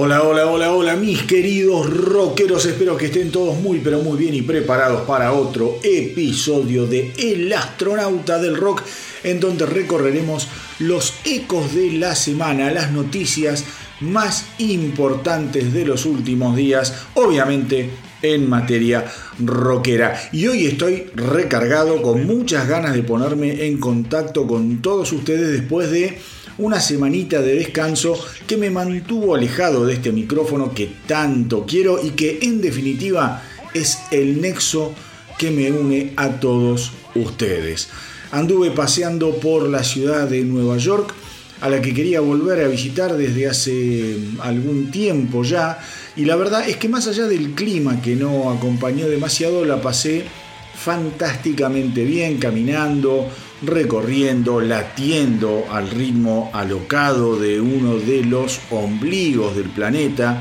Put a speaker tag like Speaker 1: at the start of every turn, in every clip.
Speaker 1: Hola, hola, hola, hola, mis queridos rockeros. Espero que estén todos muy, pero muy bien y preparados para otro episodio de El astronauta del rock, en donde recorreremos los ecos de la semana, las noticias más importantes de los últimos días, obviamente en materia rockera. Y hoy estoy recargado con muchas ganas de ponerme en contacto con todos ustedes después de una semanita de descanso que me mantuvo alejado de este micrófono que tanto quiero y que en definitiva es el nexo que me une a todos ustedes. Anduve paseando por la ciudad de Nueva York, a la que quería volver a visitar desde hace algún tiempo ya, y la verdad es que más allá del clima que no acompañó demasiado, la pasé fantásticamente bien caminando, recorriendo, latiendo al ritmo alocado de uno de los ombligos del planeta.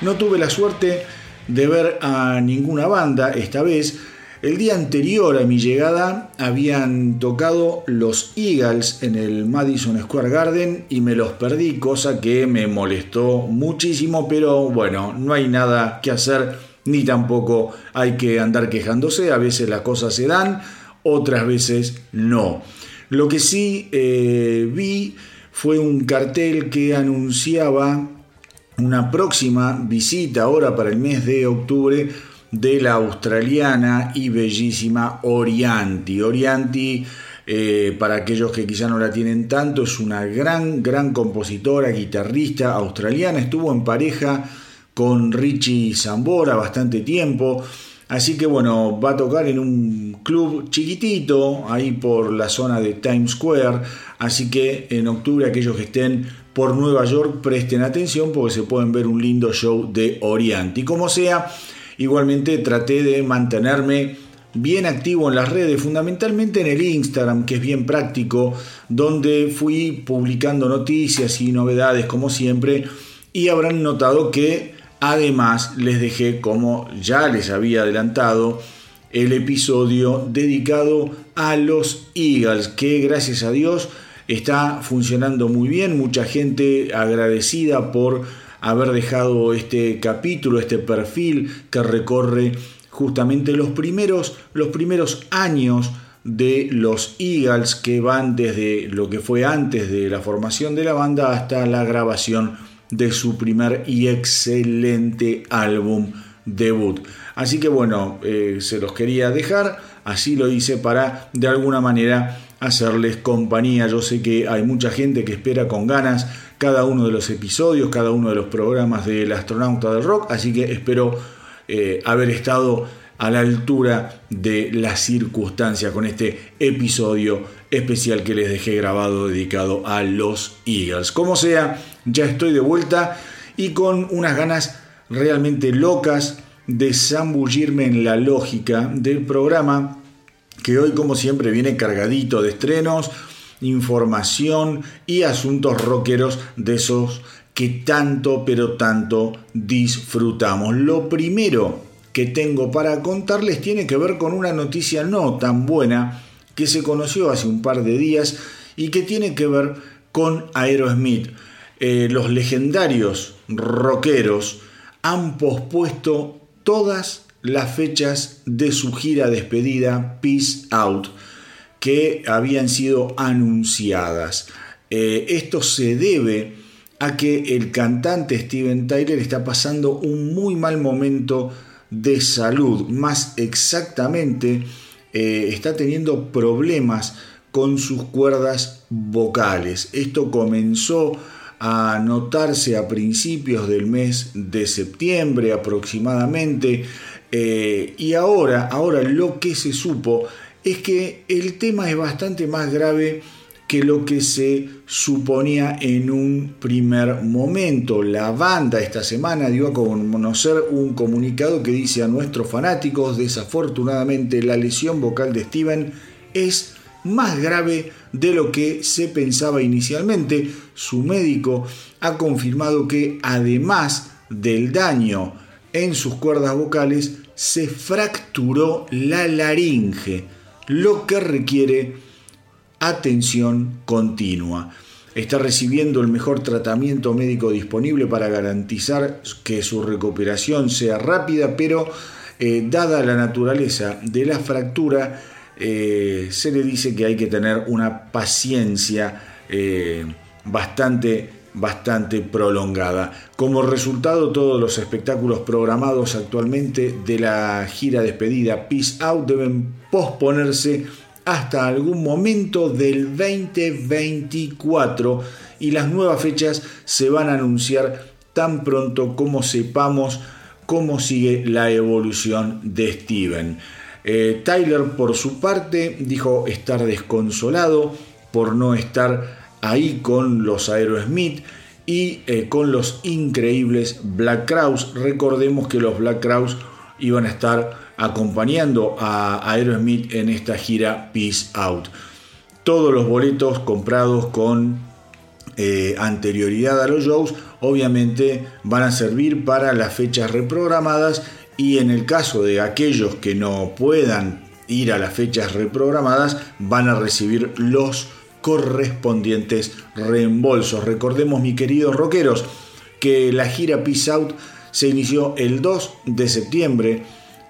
Speaker 1: No tuve la suerte de ver a ninguna banda esta vez. El día anterior a mi llegada habían tocado los Eagles en el Madison Square Garden y me los perdí, cosa que me molestó muchísimo, pero bueno, no hay nada que hacer ni tampoco hay que andar quejándose, a veces las cosas se dan otras veces no. Lo que sí eh, vi fue un cartel que anunciaba una próxima visita ahora para el mes de octubre de la australiana y bellísima Orianti. Orianti, eh, para aquellos que quizá no la tienen tanto, es una gran, gran compositora, guitarrista australiana. Estuvo en pareja con Richie Zambora bastante tiempo. Así que bueno, va a tocar en un club chiquitito, ahí por la zona de Times Square. Así que en octubre aquellos que estén por Nueva York presten atención porque se pueden ver un lindo show de Oriente. Y como sea, igualmente traté de mantenerme bien activo en las redes, fundamentalmente en el Instagram, que es bien práctico, donde fui publicando noticias y novedades como siempre. Y habrán notado que Además, les dejé, como ya les había adelantado, el episodio dedicado a los Eagles, que gracias a Dios está funcionando muy bien. Mucha gente agradecida por haber dejado este capítulo, este perfil que recorre justamente los primeros, los primeros años de los Eagles que van desde lo que fue antes de la formación de la banda hasta la grabación de su primer y excelente álbum debut. Así que bueno, eh, se los quería dejar, así lo hice para de alguna manera hacerles compañía. Yo sé que hay mucha gente que espera con ganas cada uno de los episodios, cada uno de los programas del astronauta del rock, así que espero eh, haber estado a la altura de la circunstancia con este episodio especial que les dejé grabado dedicado a los Eagles. Como sea, ya estoy de vuelta y con unas ganas realmente locas de zambullirme en la lógica del programa que hoy como siempre viene cargadito de estrenos, información y asuntos rockeros de esos que tanto pero tanto disfrutamos. Lo primero que tengo para contarles tiene que ver con una noticia no tan buena que se conoció hace un par de días y que tiene que ver con Aerosmith. Eh, los legendarios rockeros han pospuesto todas las fechas de su gira despedida Peace Out que habían sido anunciadas. Eh, esto se debe a que el cantante Steven Tyler está pasando un muy mal momento de salud, más exactamente eh, está teniendo problemas con sus cuerdas vocales. Esto comenzó a notarse a principios del mes de septiembre aproximadamente eh, y ahora, ahora lo que se supo es que el tema es bastante más grave que lo que se suponía en un primer momento. La banda esta semana dio a conocer un comunicado que dice a nuestros fanáticos, desafortunadamente la lesión vocal de Steven es más grave de lo que se pensaba inicialmente. Su médico ha confirmado que además del daño en sus cuerdas vocales, se fracturó la laringe, lo que requiere atención continua. Está recibiendo el mejor tratamiento médico disponible para garantizar que su recuperación sea rápida, pero eh, dada la naturaleza de la fractura, eh, se le dice que hay que tener una paciencia eh, bastante, bastante prolongada. Como resultado, todos los espectáculos programados actualmente de la gira despedida Peace Out deben posponerse hasta algún momento del 2024 y las nuevas fechas se van a anunciar tan pronto como sepamos cómo sigue la evolución de Steven. Eh, Tyler, por su parte, dijo estar desconsolado por no estar ahí con los Aerosmith y eh, con los increíbles Black Crowes. Recordemos que los Black Crowes iban a estar acompañando a Aerosmith en esta gira Peace Out. Todos los boletos comprados con eh, anterioridad a los shows obviamente van a servir para las fechas reprogramadas y en el caso de aquellos que no puedan ir a las fechas reprogramadas van a recibir los correspondientes reembolsos. Recordemos, mis queridos rockeros, que la gira Peace Out se inició el 2 de septiembre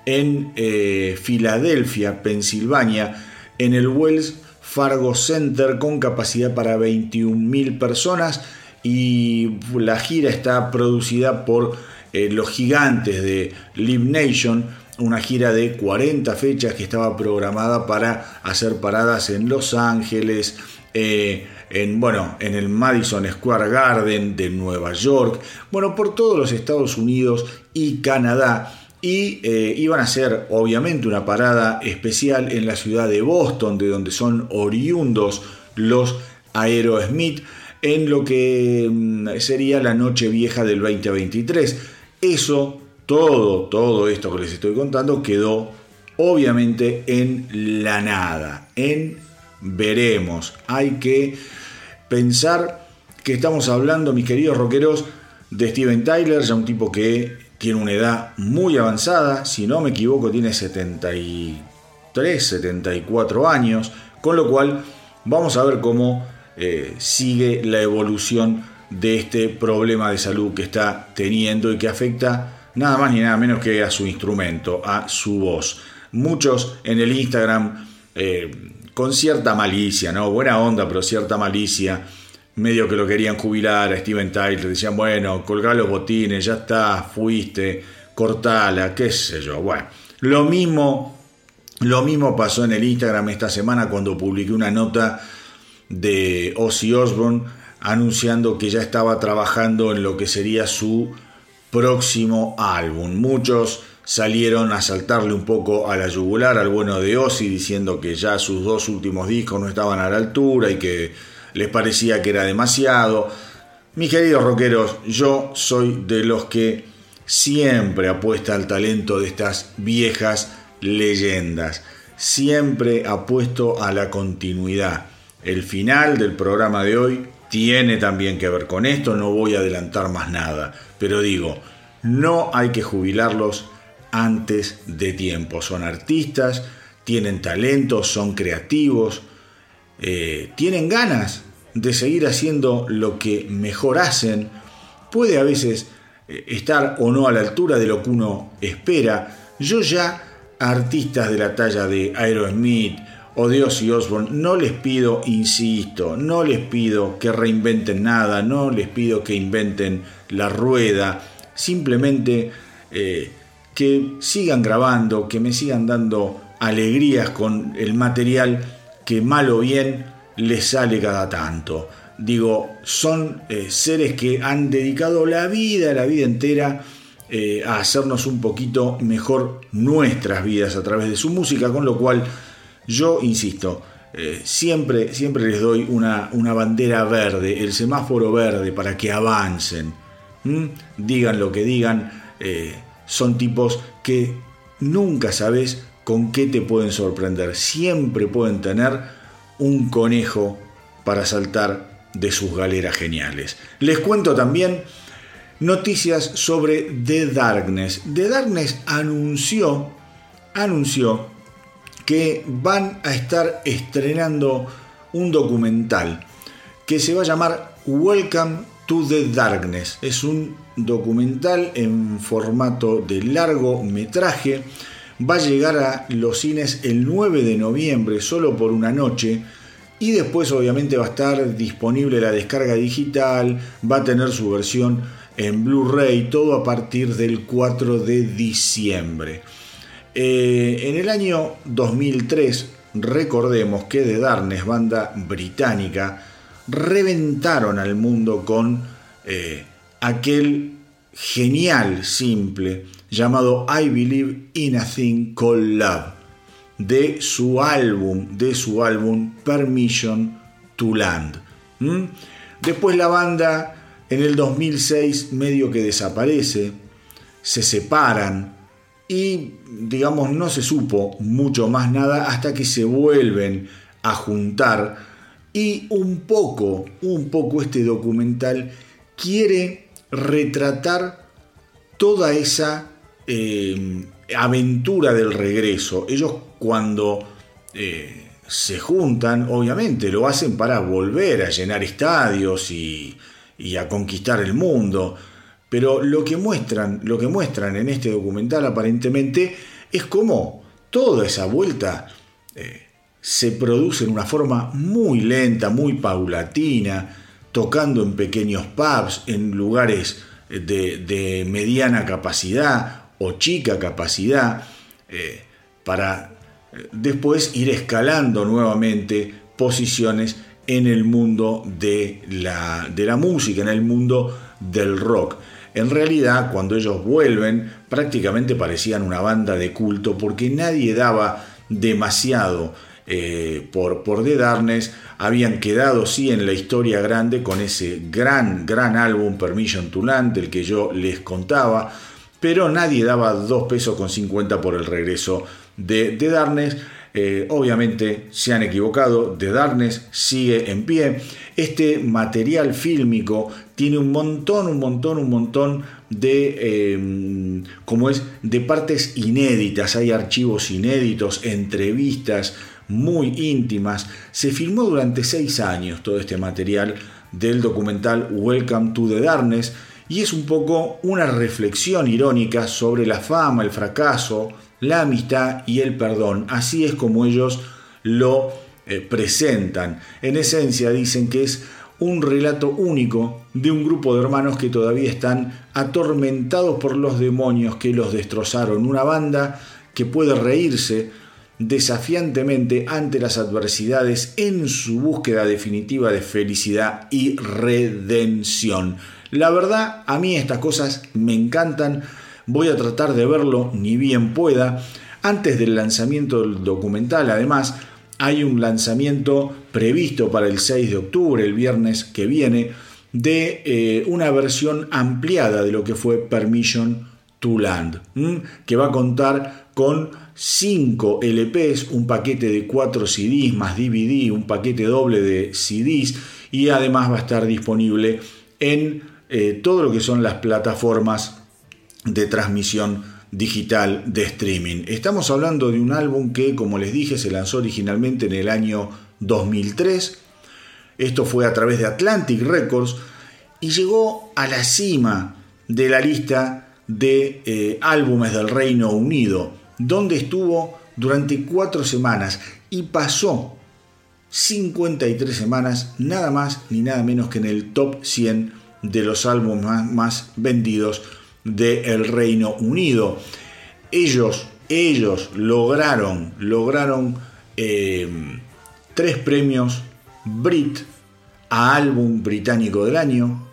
Speaker 1: en eh, Filadelfia, Pensilvania, en el Wells Fargo Center con capacidad para 21.000 personas y la gira está producida por eh, los gigantes de Live Nation, una gira de 40 fechas que estaba programada para hacer paradas en Los Ángeles, eh, en, bueno, en el Madison Square Garden de Nueva York, bueno, por todos los Estados Unidos y Canadá. Y eh, iban a hacer, obviamente, una parada especial en la ciudad de Boston, de donde son oriundos los Aerosmith, en lo que mm, sería la noche vieja del 2023. Eso, todo, todo esto que les estoy contando quedó obviamente en la nada, en veremos. Hay que pensar que estamos hablando, mis queridos rockeros, de Steven Tyler, ya un tipo que tiene una edad muy avanzada, si no me equivoco tiene 73, 74 años, con lo cual vamos a ver cómo eh, sigue la evolución de este problema de salud que está teniendo y que afecta nada más ni nada menos que a su instrumento, a su voz. Muchos en el Instagram eh, con cierta malicia, ¿no? Buena onda, pero cierta malicia. Medio que lo querían jubilar a Steven Tyler. Decían, bueno, colgá los botines, ya está, fuiste, cortala, qué sé yo. Bueno, lo mismo, lo mismo pasó en el Instagram esta semana cuando publiqué una nota de Ozzy Osbourne anunciando que ya estaba trabajando en lo que sería su próximo álbum. Muchos salieron a saltarle un poco a la yugular al bueno de Ozzy diciendo que ya sus dos últimos discos no estaban a la altura y que les parecía que era demasiado. Mis queridos rockeros, yo soy de los que siempre apuesta al talento de estas viejas leyendas. Siempre apuesto a la continuidad. El final del programa de hoy tiene también que ver con esto, no voy a adelantar más nada, pero digo, no hay que jubilarlos antes de tiempo. Son artistas, tienen talento, son creativos, eh, tienen ganas de seguir haciendo lo que mejor hacen. Puede a veces eh, estar o no a la altura de lo que uno espera. Yo ya artistas de la talla de Aerosmith o de Ozzy Osbourne no les pido, insisto, no les pido que reinventen nada, no les pido que inventen la rueda, simplemente eh, que sigan grabando, que me sigan dando alegrías con el material que mal o bien les sale cada tanto. Digo, son eh, seres que han dedicado la vida, la vida entera, eh, a hacernos un poquito mejor nuestras vidas a través de su música, con lo cual yo insisto, eh, siempre, siempre les doy una, una, bandera verde, el semáforo verde para que avancen. Digan lo que digan, son tipos que nunca sabes con qué te pueden sorprender. Siempre pueden tener un conejo para saltar de sus galeras geniales. Les cuento también noticias sobre The Darkness. The Darkness anunció, anunció que van a estar estrenando un documental que se va a llamar Welcome the Darkness. Es un documental en formato de largometraje. Va a llegar a los cines el 9 de noviembre, solo por una noche. Y después obviamente va a estar disponible la descarga digital, va a tener su versión en Blu-ray, todo a partir del 4 de diciembre. Eh, en el año 2003, recordemos que The Darkness, banda británica, reventaron al mundo con eh, aquel genial simple llamado I Believe in a Thing Called Love de su álbum, de su álbum Permission to Land. Después la banda en el 2006 medio que desaparece, se separan y digamos no se supo mucho más nada hasta que se vuelven a juntar y un poco, un poco este documental quiere retratar toda esa eh, aventura del regreso. Ellos cuando eh, se juntan, obviamente lo hacen para volver a llenar estadios y, a conquistar el mundo. Pero lo que muestran, lo que muestran en este documental aparentemente es cómo toda esa vuelta eh, se produce en una forma muy lenta, muy paulatina, tocando en pequeños pubs, en lugares de, mediana capacidad o chica capacidad, eh, para eh, después ir escalando nuevamente posiciones en el mundo de la, de la música, en el mundo del rock. En realidad, cuando ellos vuelven, prácticamente parecían una banda de culto porque nadie daba demasiado eh, por, por The Darkness. Habían quedado, sí, en la historia grande con ese gran, gran álbum Permission to Land, del que yo les contaba, pero nadie daba 2 pesos con 50 por el regreso de The Darkness. Eh, obviamente se han equivocado, The Darkness sigue en pie. Este material fílmico tiene un montón, un montón, un montón de, como es, de partes inéditas. Hay archivos inéditos, entrevistas muy íntimas. Se filmó durante seis años todo este material del documental Welcome to the Darkness y es un poco una reflexión irónica sobre la fama, el fracaso, la amistad y el perdón. Así es como ellos lo eh, presentan. En esencia dicen que es un relato único de un grupo de hermanos que todavía están atormentados por los demonios que los destrozaron. Una banda que puede reírse desafiantemente ante las adversidades en su búsqueda definitiva de felicidad y redención. La verdad, a mí estas cosas me encantan Voy a tratar de verlo ni bien pueda. Antes del lanzamiento del documental, además, hay un lanzamiento previsto para el 6 de octubre, el viernes que viene, de eh, una versión ampliada de lo que fue Permission to Land, que va a contar con 5 LPs, un paquete de 4 CDs más DVD, un paquete doble de CDs y además va a estar disponible en eh, todo lo que son las plataformas de transmisión digital de streaming. Estamos hablando de un álbum que, como les dije, se lanzó originalmente en el año 2003. Esto fue a través de Atlantic Records y llegó a la cima de la lista de eh, álbumes del Reino Unido, donde estuvo durante cuatro semanas y pasó 53 semanas, nada más ni nada menos que en el top 100 de los álbumes más vendidos del Reino Unido. Ellos, ellos lograron, lograron eh, tres premios Brit a álbum británico del año,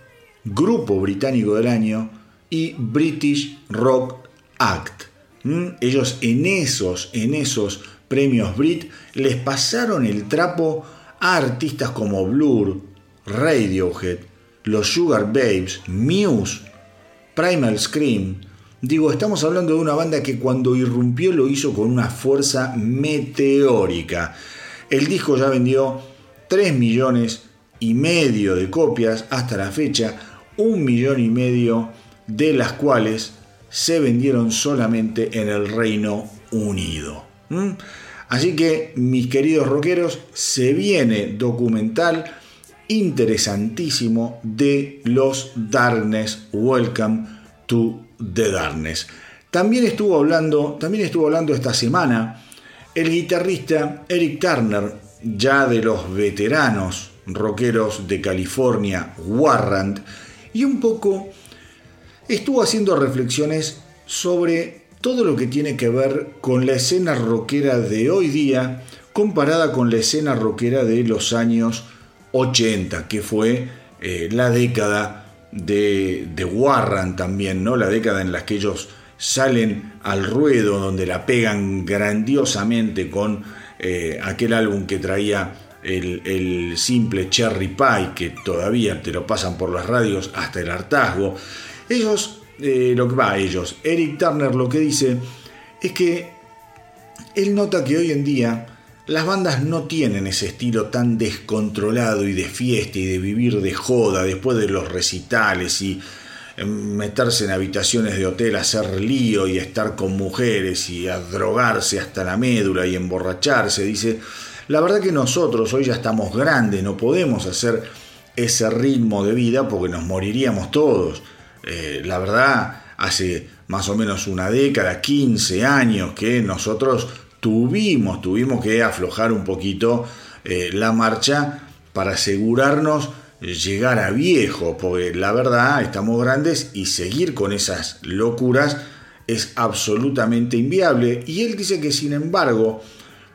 Speaker 1: grupo británico del año y British Rock Act. ¿Mm? Ellos en esos, en esos premios Brit les pasaron el trapo a artistas como Blur, Radiohead, los Sugar Babes, Muse, Primal Scream. Digo, estamos hablando de una banda que cuando irrumpió lo hizo con una fuerza meteórica. El disco ya vendió 3 millones y medio de copias hasta la fecha, un millón y medio de las cuales se vendieron solamente en el Reino Unido. Así que, mis queridos rockeros, se viene documental interesantísimo de los Darkness. Welcome to the Darkness. También estuvo hablando, también estuvo hablando esta semana el guitarrista Eric Turner, ya de los veteranos rockeros de California, Warrant, y un poco estuvo haciendo reflexiones sobre todo lo que tiene que ver con la escena rockera de hoy día comparada con la escena rockera de los años 80, que fue eh, la década de, de Warrant también, ¿no? La década en la que ellos salen al ruedo, donde la pegan grandiosamente con eh, aquel álbum que traía el, simple Cherry Pie, que todavía te lo pasan por las radios hasta el hartazgo. Ellos, eh, lo que va, ellos, Eric Turner lo que dice es que él nota que hoy en día las bandas no tienen ese estilo tan descontrolado y de fiesta y de vivir de joda después de los recitales y meterse en habitaciones de hotel, hacer lío y estar con mujeres y a drogarse hasta la médula y emborracharse. Dice, la verdad que nosotros hoy ya estamos grandes, no podemos hacer ese ritmo de vida porque nos moriríamos todos. Eh, la verdad, hace más o menos una década, 15 años que nosotros tuvimos, tuvimos que aflojar un poquito eh, la marcha para asegurarnos llegar a viejo, porque la verdad estamos grandes y seguir con esas locuras es absolutamente inviable. Y él dice que sin embargo,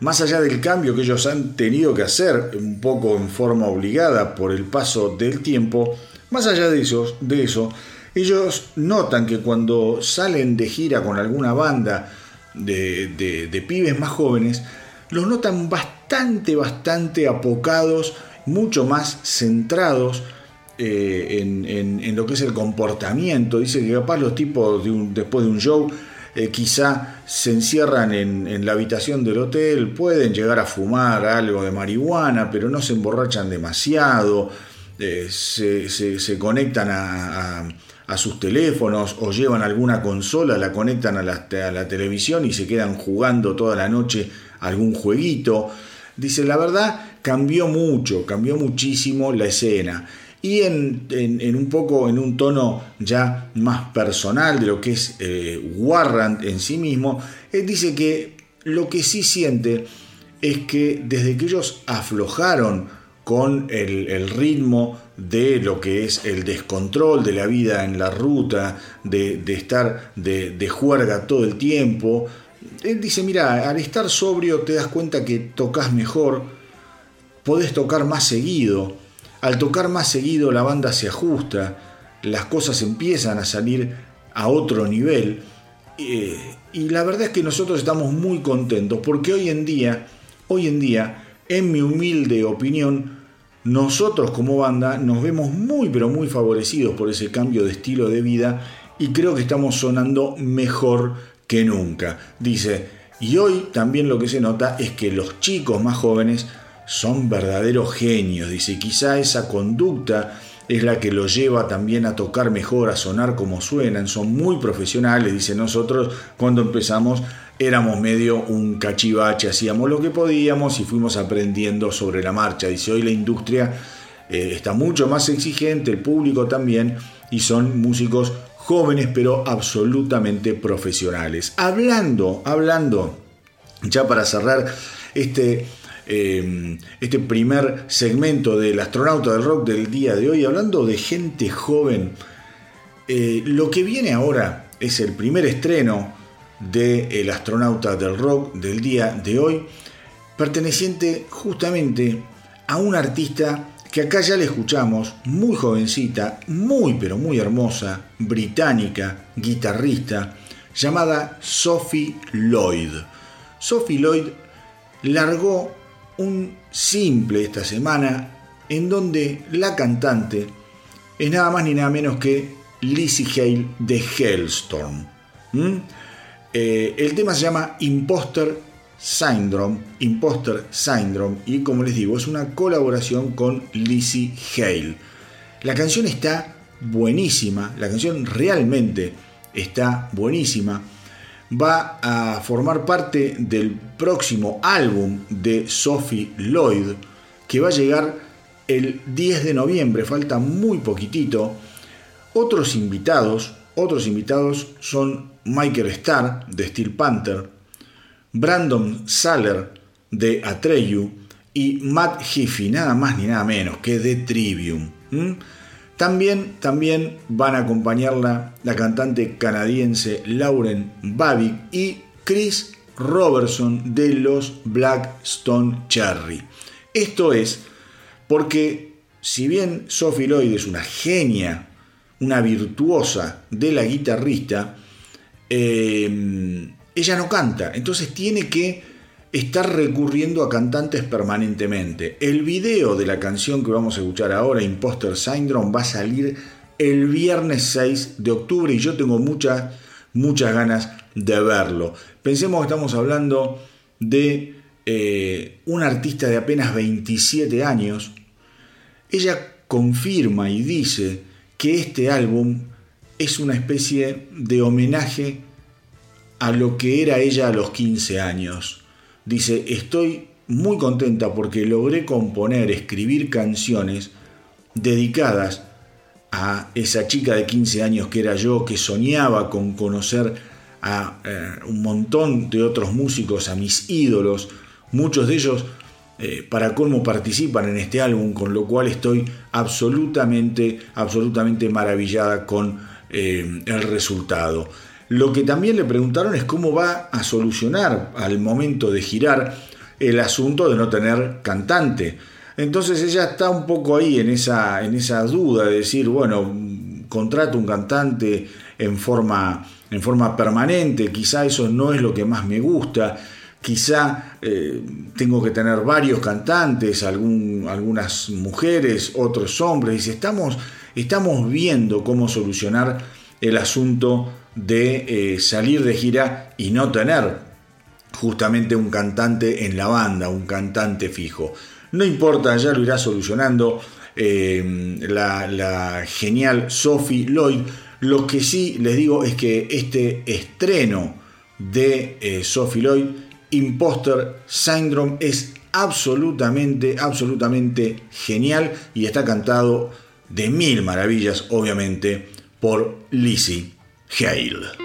Speaker 1: más allá del cambio que ellos han tenido que hacer un poco en forma obligada por el paso del tiempo, más allá de eso, de eso ellos notan que cuando salen de gira con alguna banda de, de pibes más jóvenes, los notan bastante, bastante apocados mucho más centrados eh, en, lo que es el comportamiento. Dice que capaz los tipos después de un show eh, quizá se encierran en, la habitación del hotel, pueden llegar a fumar algo de marihuana, pero no se emborrachan demasiado, eh, se, conectan a, sus teléfonos o llevan alguna consola, la conectan a la, a televisión y se quedan jugando toda la noche algún jueguito. Dice, la verdad, cambió mucho, cambió muchísimo la escena. Y en, un poco, en un tono ya más personal de lo que es eh, Warrant en sí mismo, él dice que lo que sí siente es que desde que ellos aflojaron con el, ritmo de lo que es el descontrol de la vida en la ruta, de, estar de, de, juerga todo el tiempo. Él dice, mira, al estar sobrio te das cuenta que tocas mejor, podés tocar más seguido. Al tocar más seguido la banda se ajusta, las cosas empiezan a salir a otro nivel. Eh, y la verdad es que nosotros estamos muy contentos porque hoy en día, hoy en día, en mi humilde opinión, nosotros como banda nos vemos muy pero muy favorecidos por ese cambio de estilo de vida y creo que estamos sonando mejor que nunca. Dice, y hoy también lo que se nota es que los chicos más jóvenes son verdaderos genios, dice, quizá esa conducta es la que los lleva también a tocar mejor, a sonar como suenan, son muy profesionales, dice, nosotros cuando empezamos éramos medio un cachivache, hacíamos lo que podíamos y fuimos aprendiendo sobre la marcha, dice, hoy la industria eh, está mucho más exigente, el público también, y son músicos jóvenes pero absolutamente profesionales. Hablando, hablando, ya para cerrar este Em, este primer segmento del astronauta del rock del día de hoy, hablando de gente joven. Eh, lo que viene ahora es el primer estreno de El astronauta del rock del día de hoy, perteneciente justamente a un artista que acá ya le escuchamos, muy jovencita, muy pero muy hermosa, británica, guitarrista, llamada Sophie Lloyd. Sophie Lloyd largó un simple esta semana en donde la cantante es nada más ni nada menos que Lizzie Hale de Hellstorm. Eh, el tema se llama Imposter Syndrome, Imposter Syndrome, y como les digo, es una colaboración con Lizzie Hale. La canción está buenísima, la canción realmente está buenísima. Va a formar parte del próximo álbum de Sophie Lloyd, que va a llegar el 10 de noviembre, falta muy poquitito. Otros invitados, otros invitados son Michael Starr de Steel Panther, Brandon Saller de Atreyu y Matt Heafy, nada más ni nada menos que de Trivium. También, también van a acompañarla la cantante canadiense Lauren Babic y Chris Robertson de los Blackstone Cherry. Esto es porque si bien Sophie Lloyd es una genia, una virtuosa de la guitarrista, eh, ella no canta, entonces tiene que estar recurriendo a cantantes permanentemente. El video de la canción que vamos a escuchar ahora, Imposter Syndrome, va a salir el viernes 6 de octubre y yo tengo muchas, muchas ganas de verlo. Pensemos que estamos hablando de eh, un artista de apenas 27 años, ella confirma y dice que este álbum es una especie de homenaje a lo que era ella a los 15 años. Dice, estoy muy contenta porque logré componer, escribir canciones dedicadas a esa chica de 15 años que era yo, que soñaba con conocer a eh, un montón de otros músicos, a mis ídolos, Muchos de ellos, eh, para cómo participan en este álbum, con lo cual estoy absolutamente, absolutamente maravillada con eh, el resultado. Lo que también le preguntaron es cómo va a solucionar al momento de girar el asunto de no tener cantante. Entonces ella está un poco ahí en esa, en esa duda de decir, bueno, contrato un cantante en forma, en forma permanente, quizá eso no es lo que más me gusta quizá eh, tengo que tener varios cantantes, algunas mujeres, otros hombres, y estamos, estamos viendo cómo solucionar el asunto de eh, salir de gira y no tener justamente un cantante en la banda, un cantante fijo. No importa, ya lo irá solucionando eh, la, la, genial Sophie Lloyd. Lo que sí les digo es que este estreno de Sophie Lloyd Imposter Syndrome es absolutamente, absolutamente genial y está cantado de mil maravillas, obviamente, por Lizzie Hale.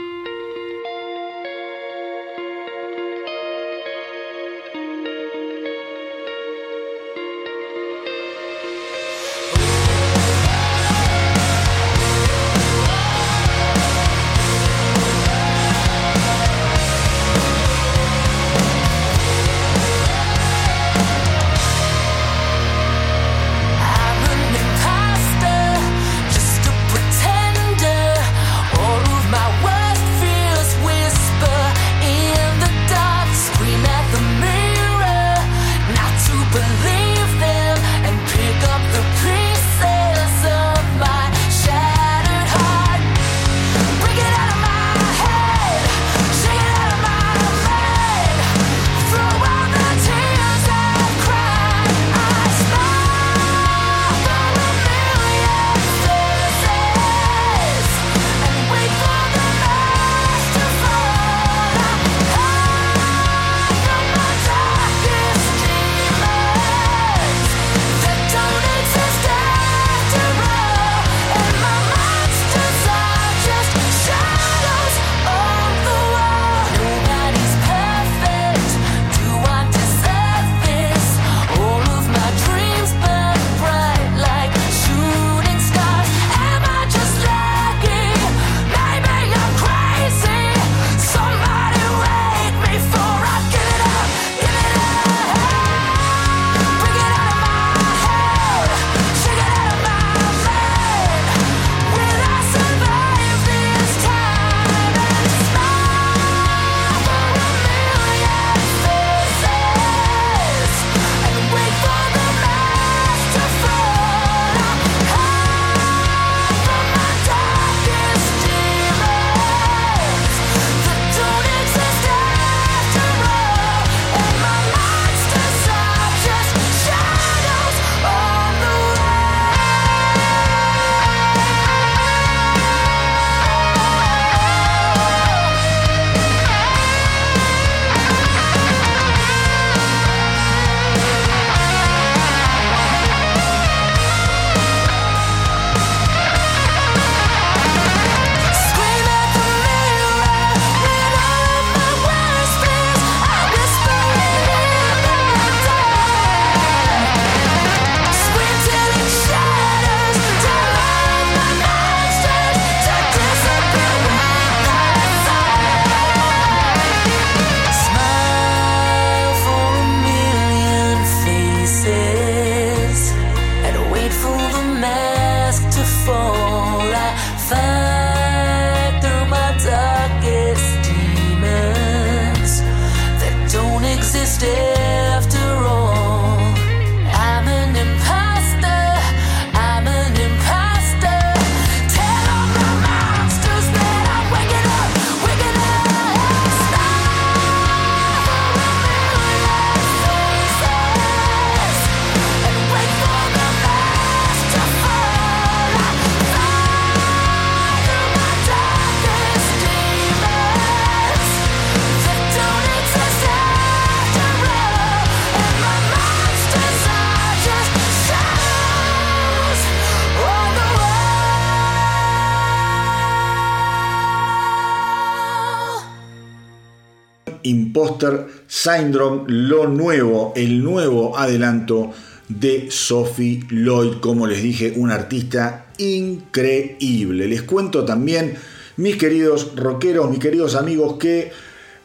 Speaker 1: Imposter Syndrome, lo nuevo, el nuevo adelanto de Sophie Lloyd, como les dije, un artista increíble. Les cuento también, mis queridos rockeros, mis queridos amigos, que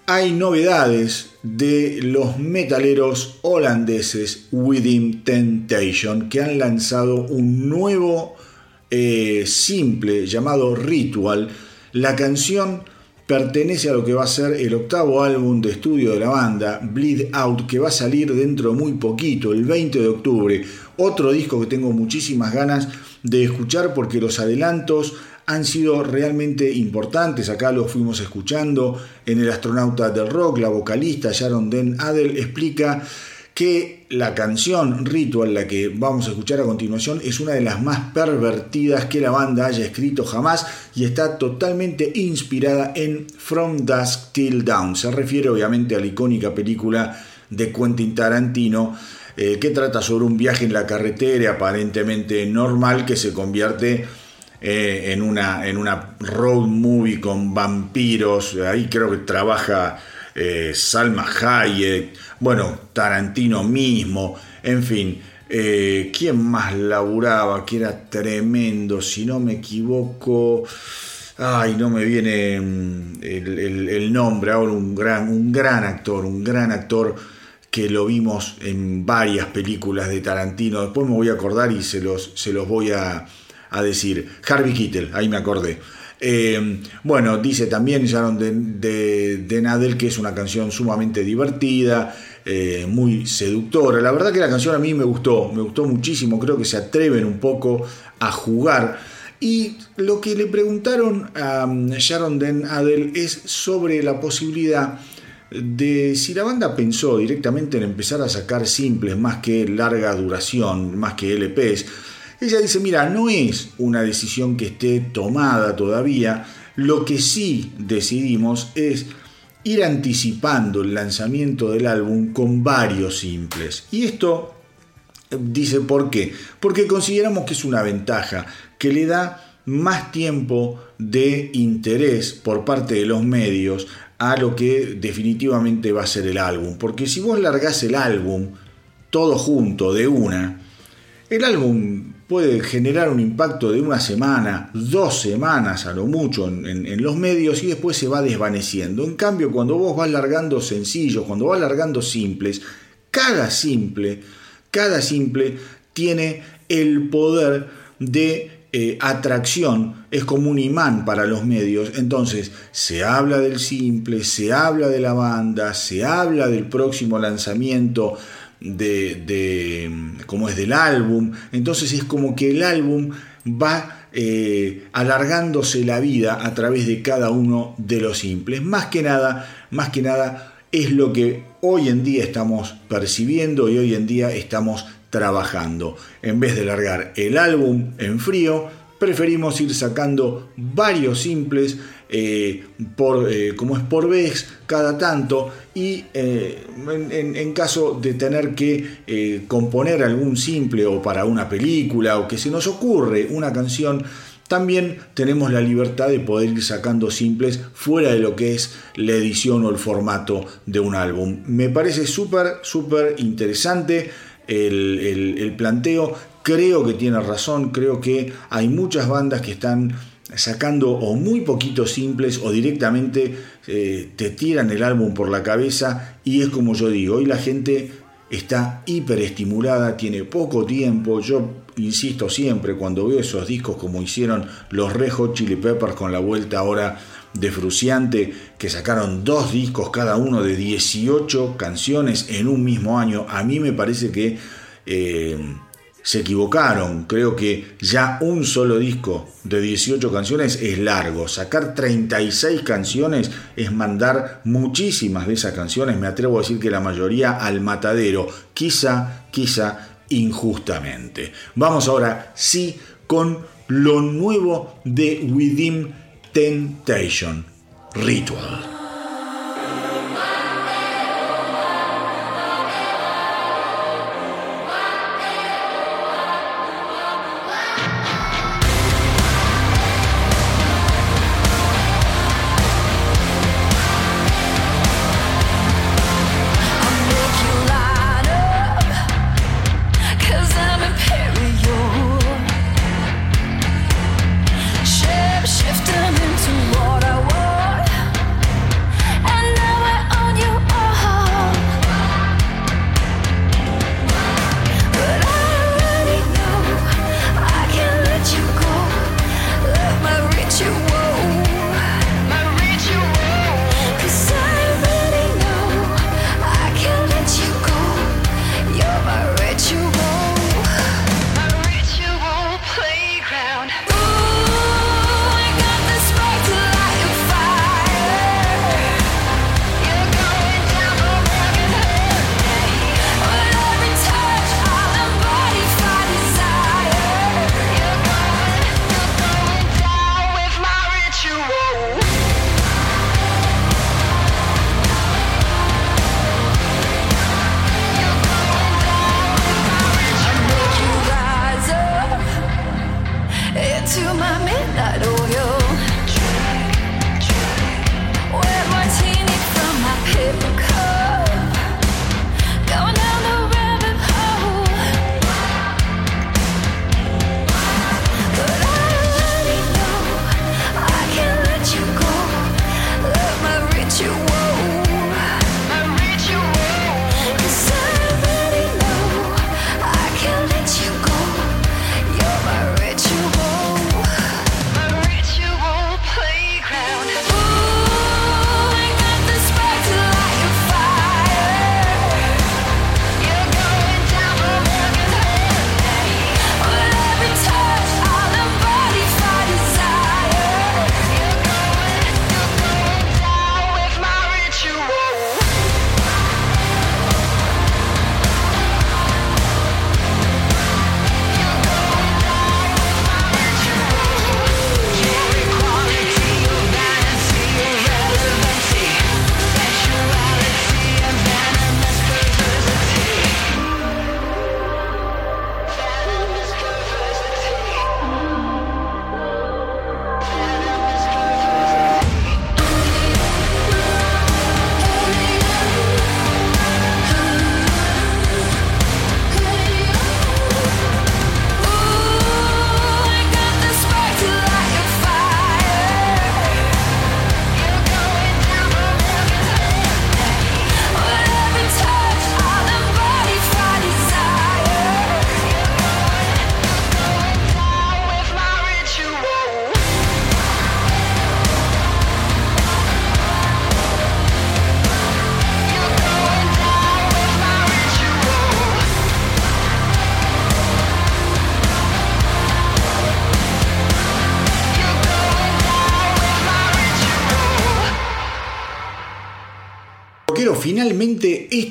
Speaker 1: hay novedades de los metaleros holandeses Within Temptation que han lanzado un nuevo eh, simple llamado Ritual. La canción pertenece a lo que va a ser el octavo álbum de estudio de la banda, Bleed Out, que va a salir dentro de muy poquito, el 20 de octubre. Otro disco que tengo muchísimas ganas de escuchar porque los adelantos han sido realmente importantes. Acá los fuimos escuchando en El astronauta del rock. La vocalista Sharon Den Adel explica que la canción Ritual, la que vamos a escuchar a continuación, es una de las más pervertidas que la banda haya escrito jamás y está totalmente inspirada en From Dusk Till Dawn. Se refiere obviamente a la icónica película de Quentin Tarantino eh, que trata sobre un viaje en la carretera aparentemente normal que se convierte eh, en, una, en una road movie con vampiros. Ahí creo que trabaja eh, Salma Hayek, bueno, Tarantino mismo, en fin. Eh, ¿Quién más laburaba? Que era tremendo, si no me equivoco. Ay, no me viene mm, el, nombre ahora, un gran, un gran actor, un gran actor que lo vimos en varias películas de Tarantino. Después me voy a acordar y se los, se los voy a, a decir. Harvey Keitel, ahí me acordé. Eh, bueno, dice también Sharon de, de, Nadel que es una canción sumamente divertida, eh, muy seductora. La verdad que la canción a mí me gustó, me gustó muchísimo, creo que se atreven un poco a jugar. Y lo que le preguntaron a um, Sharon Den Adel es sobre la posibilidad de si la banda pensó directamente en empezar a sacar simples más que larga duración, más que LPs ella dice, mira, no es una decisión que esté tomada todavía, lo que sí decidimos es ir anticipando el lanzamiento del álbum con varios simples. Y esto eh, dice por qué. Porque consideramos que es una ventaja, que le da más tiempo de interés por parte de los medios a lo que definitivamente va a ser el álbum. Porque si vos largás el álbum todo junto de una, el álbum puede generar un impacto de una semana, dos semanas a lo mucho en, los medios y después se va desvaneciendo. En cambio, cuando vos vas largando sencillos, cuando vas largando simples, cada simple, cada simple tiene el poder de eh, atracción, es como un imán para los medios. Entonces, se habla del simple, se habla de la banda, se habla del próximo lanzamiento de, de como es del álbum. Entonces es como que el álbum va eh, alargándose la vida a través de cada uno de los simples. Más que nada, más que nada es lo que hoy en día estamos percibiendo y hoy en día estamos trabajando. En vez de largar el álbum en frío, preferimos ir sacando varios simples eh, por, eh, como es por vez cada tanto y eh, en, caso de tener que componer algún simple o para una película o que se nos ocurre una canción también tenemos la libertad de poder ir sacando simples fuera de lo que es la edición o el formato de un álbum. Me parece súper, súper interesante el, el planteo. Creo que tiene razón, creo que hay muchas bandas que están sacando o muy poquitos simples o directamente eh, te tiran el álbum por la cabeza y es como yo digo, hoy la gente está hiperestimulada, tiene poco tiempo, yo insisto siempre cuando veo esos discos como hicieron los Red Hot Chili Peppers con la vuelta ahora de Fruciante, que sacaron dos discos cada uno de 18 canciones en un mismo año, a mí me parece que... Eh, se equivocaron. Creo que ya un solo disco de 18 canciones es largo. Sacar 36 canciones es mandar muchísimas de esas canciones. Me atrevo a decir que la mayoría al matadero. Quizá, quizá injustamente. Vamos ahora sí con lo nuevo de Within Temptation. Ritual.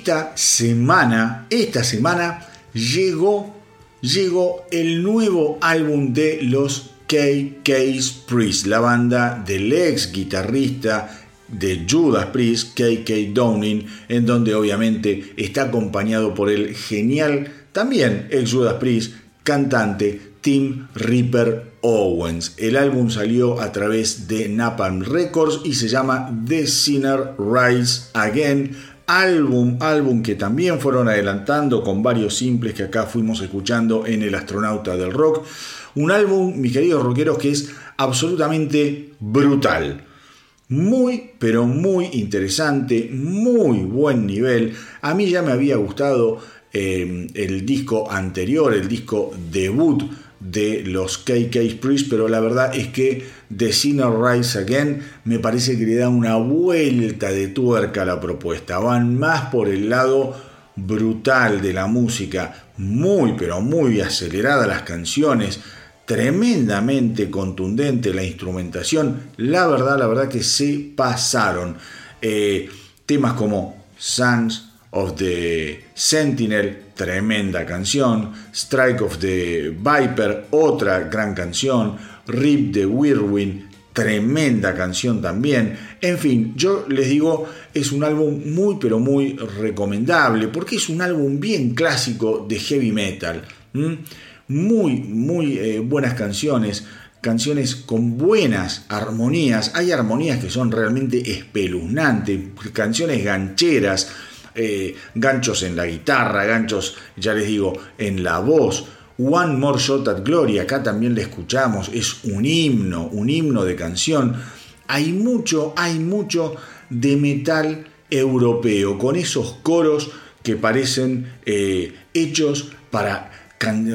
Speaker 1: Esta semana, esta semana llegó, llegó el nuevo álbum de los KK's Priest, la banda del ex guitarrista de Judas Priest, KK Downing, en donde obviamente está acompañado por el genial, también ex Judas Priest, cantante Tim Ripper Owens. El álbum salió a través de Napalm Records y se llama The Sinner Rise Again. Álbum, álbum que también fueron adelantando con varios simples que acá fuimos escuchando en El Astronauta del Rock. Un álbum, mis queridos rockeros, que es absolutamente brutal. Muy, pero muy interesante, muy buen nivel. A mí ya me había gustado eh, el disco anterior, el disco debut de los KK Priest, pero la verdad es que The Sinner Rise Again me parece que le da una vuelta de tuerca a la propuesta. Van más por el lado brutal de la música, muy pero muy acelerada las canciones, tremendamente contundente la instrumentación. La verdad, la verdad que se pasaron. Eh, temas como Sons of the Sentinel, tremenda canción, Strike of the Viper, otra gran canción, Rip the Whirlwind, tremenda canción también. En fin, yo les digo, es un álbum muy pero muy recomendable porque es un álbum bien clásico de heavy metal. Muy, muy eh, buenas canciones, canciones con buenas armonías. Hay armonías que son realmente espeluznantes, canciones gancheras eh, ganchos en la guitarra, ganchos, ya les digo, en la voz. One More Shot at Glory, acá también le escuchamos, es un himno, un himno de canción. Hay mucho, hay mucho de metal europeo, con esos coros que parecen eh, hechos para,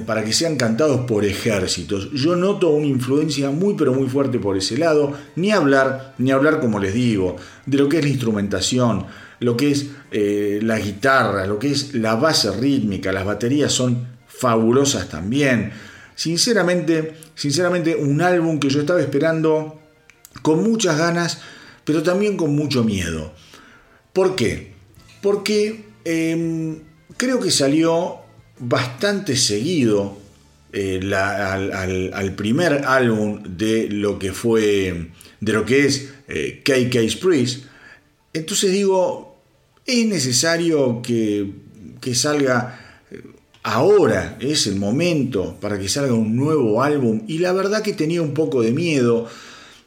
Speaker 1: para que sean cantados por ejércitos. Yo noto una influencia muy pero muy fuerte por ese lado, ni hablar, ni hablar como les digo, de lo que es la instrumentación lo que es eh, la guitarra, lo que es la base rítmica, las baterías son fabulosas también. Sinceramente, sinceramente un álbum que yo estaba esperando con muchas ganas, pero también con mucho miedo. ¿Por qué? Porque em, creo que salió bastante seguido eh, al, primer álbum de lo que fue, de lo que es eh, KK's Priest. Entonces digo, es necesario que, salga eh, ahora, es el momento para que salga un nuevo álbum. Y la verdad que tenía un poco de miedo.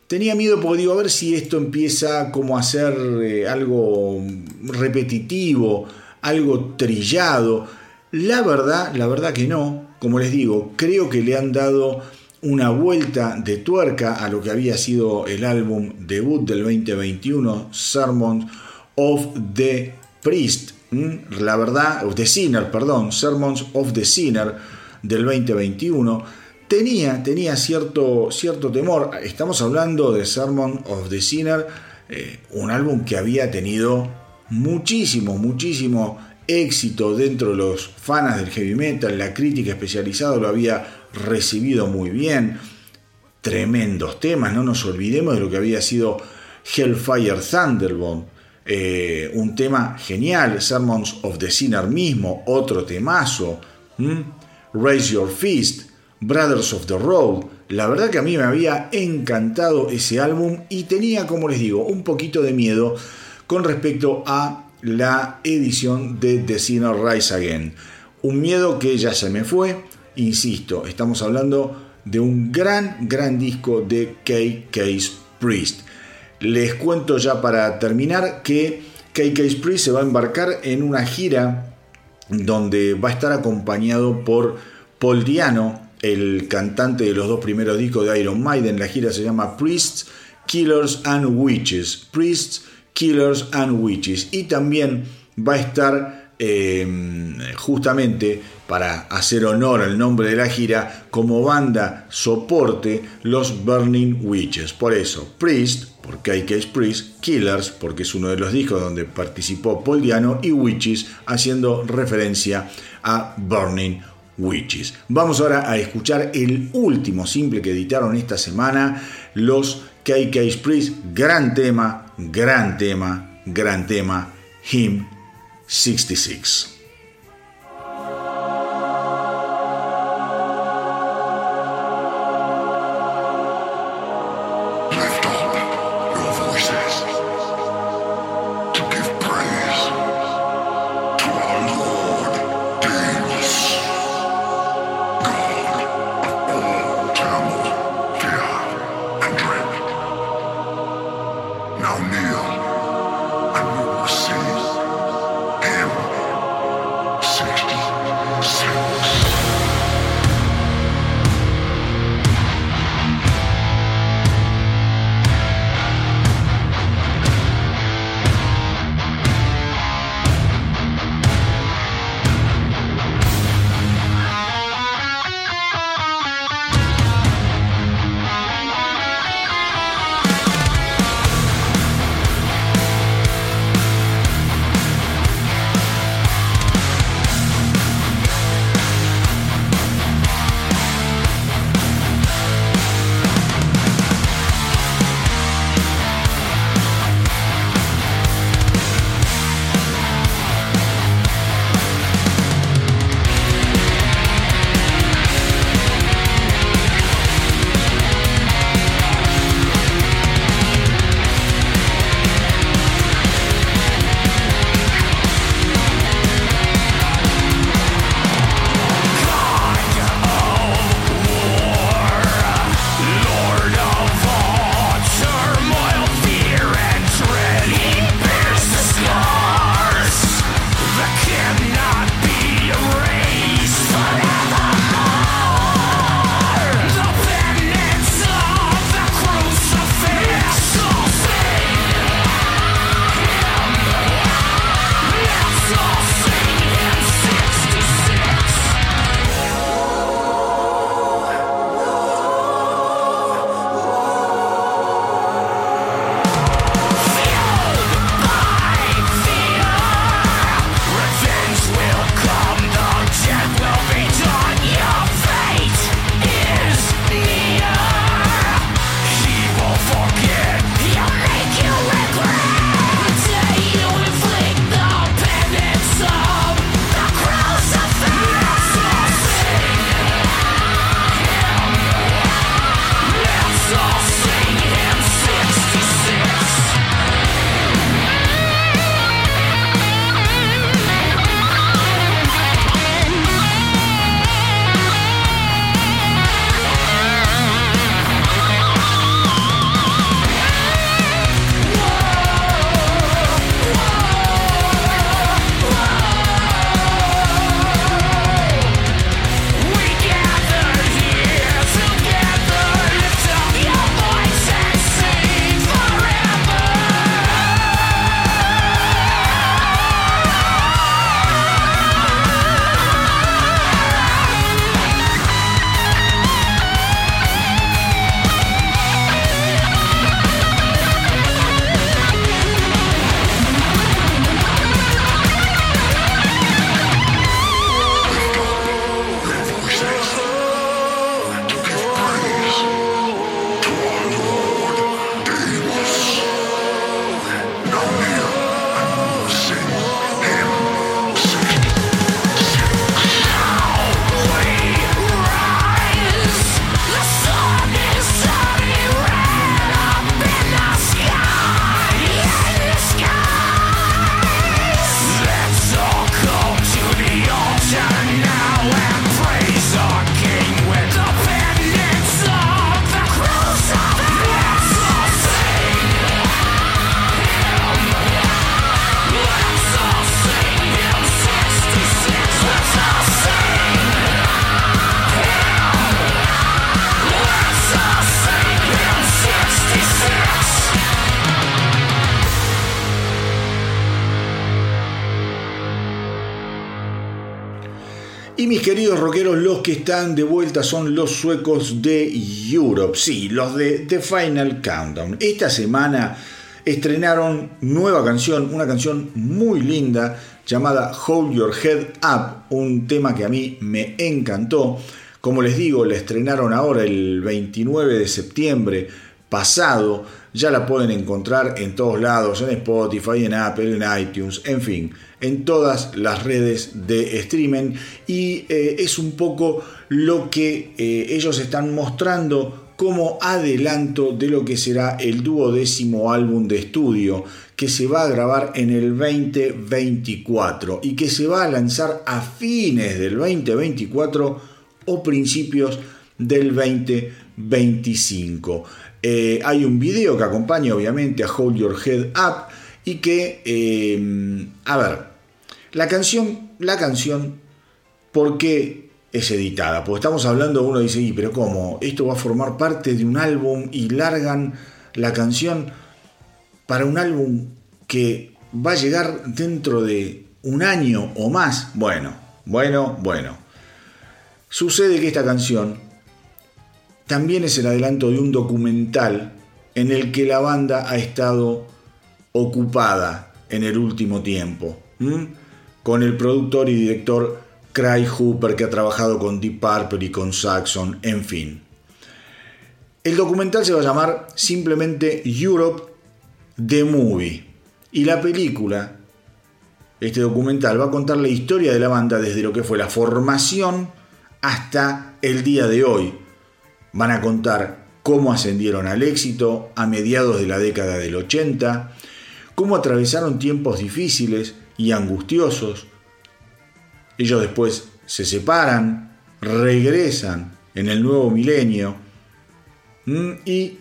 Speaker 1: Tenía miedo porque digo, a ver si esto empieza como a ser eh, algo repetitivo, algo trillado. La verdad, la verdad que no. Como les digo, creo que le han dado una vuelta de tuerca a lo que había sido el álbum debut del 2021, Sermons of the Priest, la verdad, of the Sinner, perdón, Sermons of the Sinner del 2021, tenía, tenía cierto, cierto temor. Estamos hablando de Sermon of the Sinner, eh, un álbum que había tenido muchísimo, muchísimo éxito dentro de los fans del heavy metal, la crítica especializada lo había recibido muy bien. Tremendos temas, no nos olvidemos de lo que había sido Hellfire Thunderbolt, eh, un tema genial, Sermons of the Sinner mismo, otro temazo, Raise Your Fist, Brothers of the Road. La verdad que a mí me había encantado ese álbum y tenía, como les digo, un poquito de miedo con respecto a la edición de The Sinner Rise Again. Un miedo que ya se me fue, insisto, estamos hablando de un gran, gran disco de K.K.'s Priest. Les cuento ya para terminar que KK Priest se va a embarcar en una gira donde va a estar acompañado por Paul Diano, el cantante de los dos primeros discos de Iron Maiden. La gira se llama Priests, Killers and Witches. Priests, Killers and Witches. Y también va a estar eh, justamente para hacer honor al nombre de la gira como banda soporte los Burning Witches. Por eso, Priest porque hay Case Priest, Killers, porque es uno de los discos donde participó Paul Diano, y Witches, haciendo referencia a Burning Witches. Vamos ahora a escuchar el último simple que editaron esta semana, los KK Priest, gran tema, gran tema, gran tema, Hymn 66. Queridos rockeros, los que están de vuelta son los suecos de Europe, sí, los de The Final Countdown. Esta semana estrenaron nueva canción, una canción muy linda llamada Hold Your Head Up, un tema que a mí me encantó. Como les digo, la estrenaron ahora el 29 de septiembre pasado ya la pueden encontrar en todos lados, en Spotify, en Apple, en iTunes, en fin, en todas las redes de streaming y eh, es un poco lo que eh, ellos están mostrando como adelanto de lo que será el duodécimo álbum de estudio que se va a grabar en el 2024 y que se va a lanzar a fines del 2024 o principios del 2025. Eh, hay un video que acompaña obviamente a Hold Your Head Up y que, a ver, la canción, la canción, ¿por qué es editada? Porque estamos hablando, uno dice, y, pero ¿cómo? Esto va a formar parte de un álbum y largan la canción para un álbum que va a llegar dentro de un año o más. Bueno, bueno, bueno. Sucede que esta canción también es el adelanto de un documental en el que la banda ha estado ocupada en el último tiempo, con el productor y director Craig Hooper que ha trabajado con Deep Purple y con Saxon, en fin. El documental se va a llamar simplemente Europe The Movie y la película, este documental, va a contar la historia de la banda desde lo que fue la formación hasta el día de hoy. Van a contar cómo ascendieron al éxito a mediados de la década del 80, cómo atravesaron tiempos difíciles y angustiosos. Ellos después se separan, regresan en el nuevo milenio y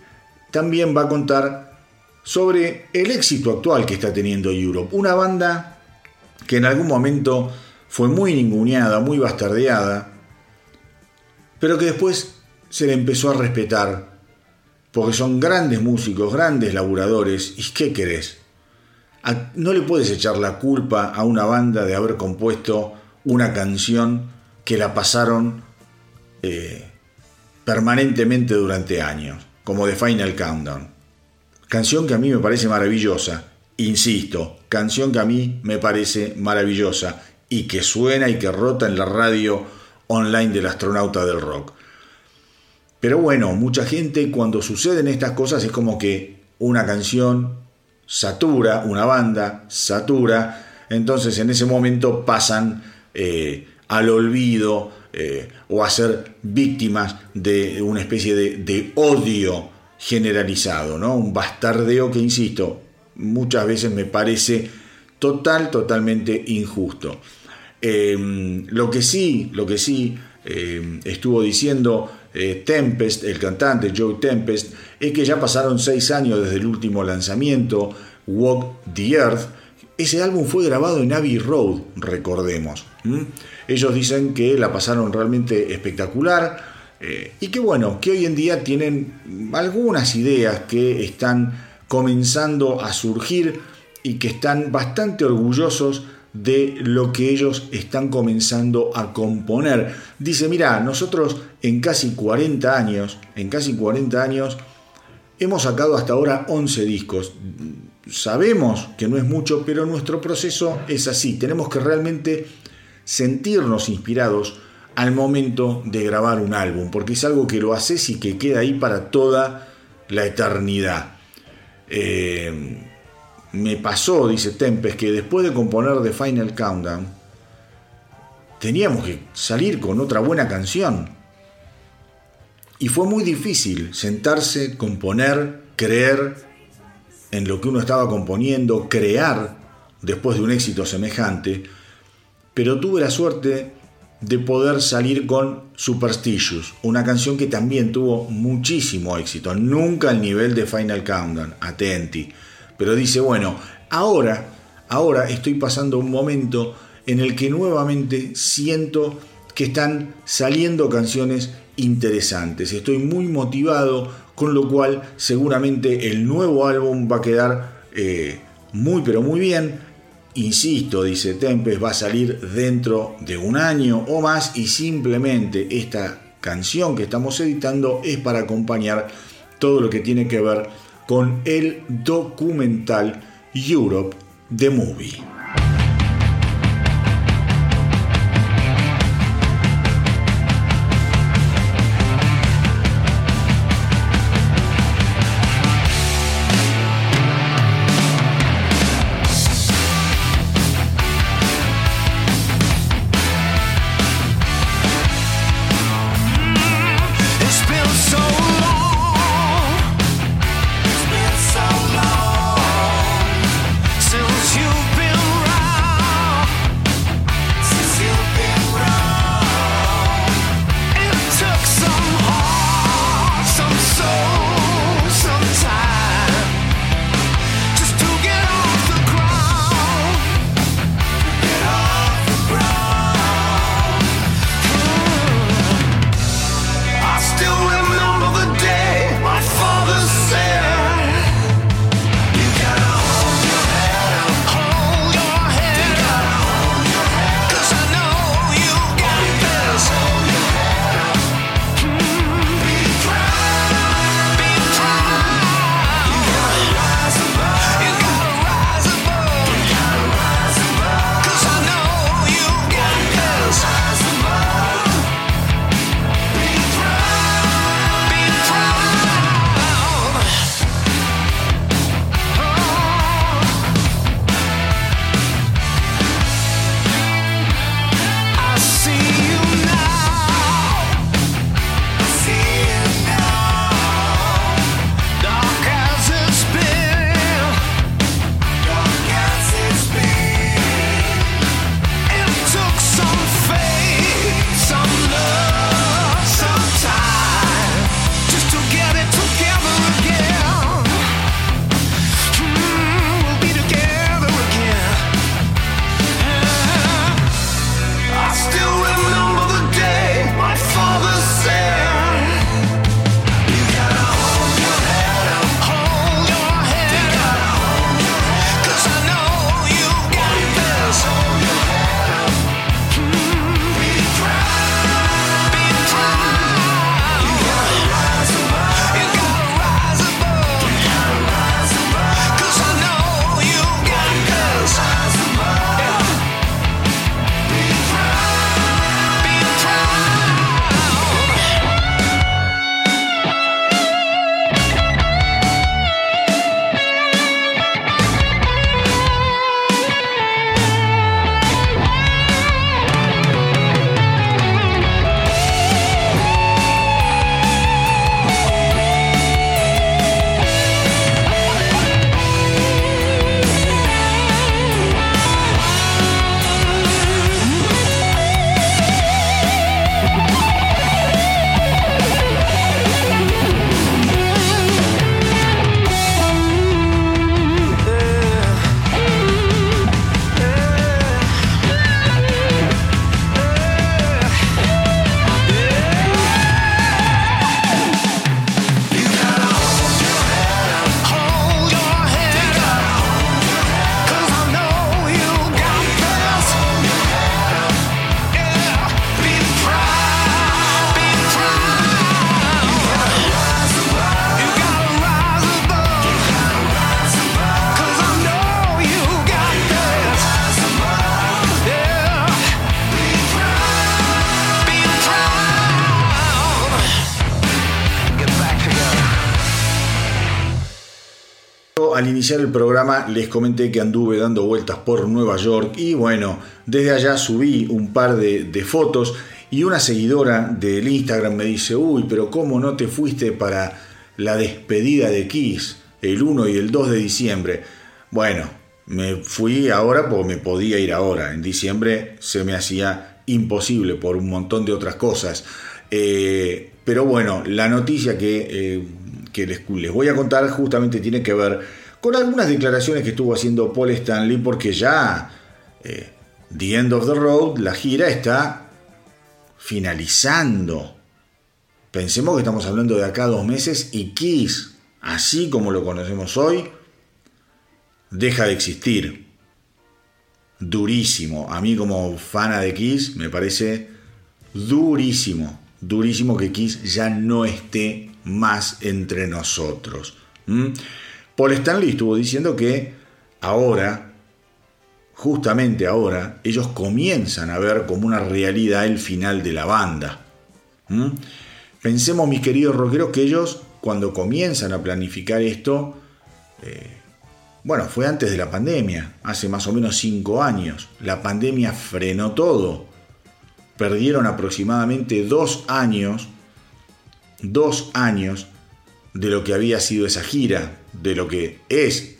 Speaker 1: también va a contar sobre el éxito actual que está teniendo Europe, una banda que en algún momento fue muy ninguneada, muy bastardeada, pero que después se le empezó a respetar, porque son grandes músicos, grandes laburadores, ¿y qué querés? No le puedes echar la culpa a una banda de haber compuesto una canción que la pasaron eh, permanentemente durante años, como The Final Countdown. Canción que a mí me parece maravillosa, insisto, canción que a mí me parece maravillosa y que suena y que rota en la radio online del astronauta del rock. Pero bueno, mucha gente cuando suceden estas cosas es como que una canción satura, una banda satura, entonces en ese momento pasan eh, al olvido eh, o a ser víctimas de una especie de, odio generalizado, ¿no? un bastardeo que, insisto, muchas veces me parece total, totalmente injusto. Em, lo que sí, lo que sí em, estuvo diciendo eh, Tempest, el cantante Joe Tempest, es que ya pasaron seis años desde el último lanzamiento, Walk the Earth. Ese álbum fue grabado en Abbey Road, recordemos. Ellos dicen que la pasaron realmente espectacular eh, y que bueno, que hoy en día tienen algunas ideas que están comenzando a surgir y que están bastante orgullosos de lo que ellos están comenzando a componer. Dice, mira, nosotros en casi 40 años, en casi 40 años, hemos sacado hasta ahora 11 discos. Sabemos que no es mucho, pero nuestro proceso es así. Tenemos que realmente sentirnos inspirados al momento de grabar un álbum, porque es algo que lo haces y que queda ahí para toda la eternidad. Eh, me pasó, dice Tempest, que después de componer The Final Countdown, teníamos que salir con otra buena canción. Y fue muy difícil sentarse, componer, creer en lo que uno estaba componiendo, crear después de un éxito semejante, pero tuve la suerte de poder salir con Superstitious, una canción que también tuvo muchísimo éxito, nunca al nivel de Final Countdown, atenti pero dice, bueno, ahora, ahora estoy pasando un momento en el que nuevamente siento que están saliendo canciones interesantes. Estoy muy motivado, con lo cual seguramente el nuevo álbum va a quedar eh, muy pero muy bien. Insisto, dice Tempest, va a salir dentro de un año o más y simplemente esta canción que estamos editando es para acompañar todo lo que tiene que ver con el documental Europe The Movie. Iniciar el programa les comenté que anduve dando vueltas por Nueva York y bueno, desde allá subí un par de, fotos y una seguidora del Instagram me dice, uy, pero ¿cómo no te fuiste para la despedida de Kiss el 1 y el 2 de diciembre? Bueno, me fui ahora porque me podía ir ahora. En diciembre se me hacía imposible por un montón de otras cosas. Eh, pero bueno, la noticia que, eh, que les, les, voy a contar justamente tiene que ver con algunas declaraciones que estuvo haciendo Paul Stanley porque ya eh, The End of the Road, la gira está finalizando. Pensemos que estamos hablando de acá dos meses y Kiss, así como lo conocemos hoy, deja de existir. Durísimo. A mí como fana de Kiss me parece durísimo. Durísimo que Kiss ya no esté más entre nosotros. Paul Stanley estuvo diciendo que ahora, justamente ahora, ellos comienzan a ver como una realidad el final de la banda. ¿Mm? Pensemos, mis queridos rockeros, que ellos, cuando comienzan a planificar esto, eh, bueno, fue antes de la pandemia, hace más o menos cinco años. La pandemia frenó todo. Perdieron aproximadamente dos años, dos años de lo que había sido esa gira, de lo que es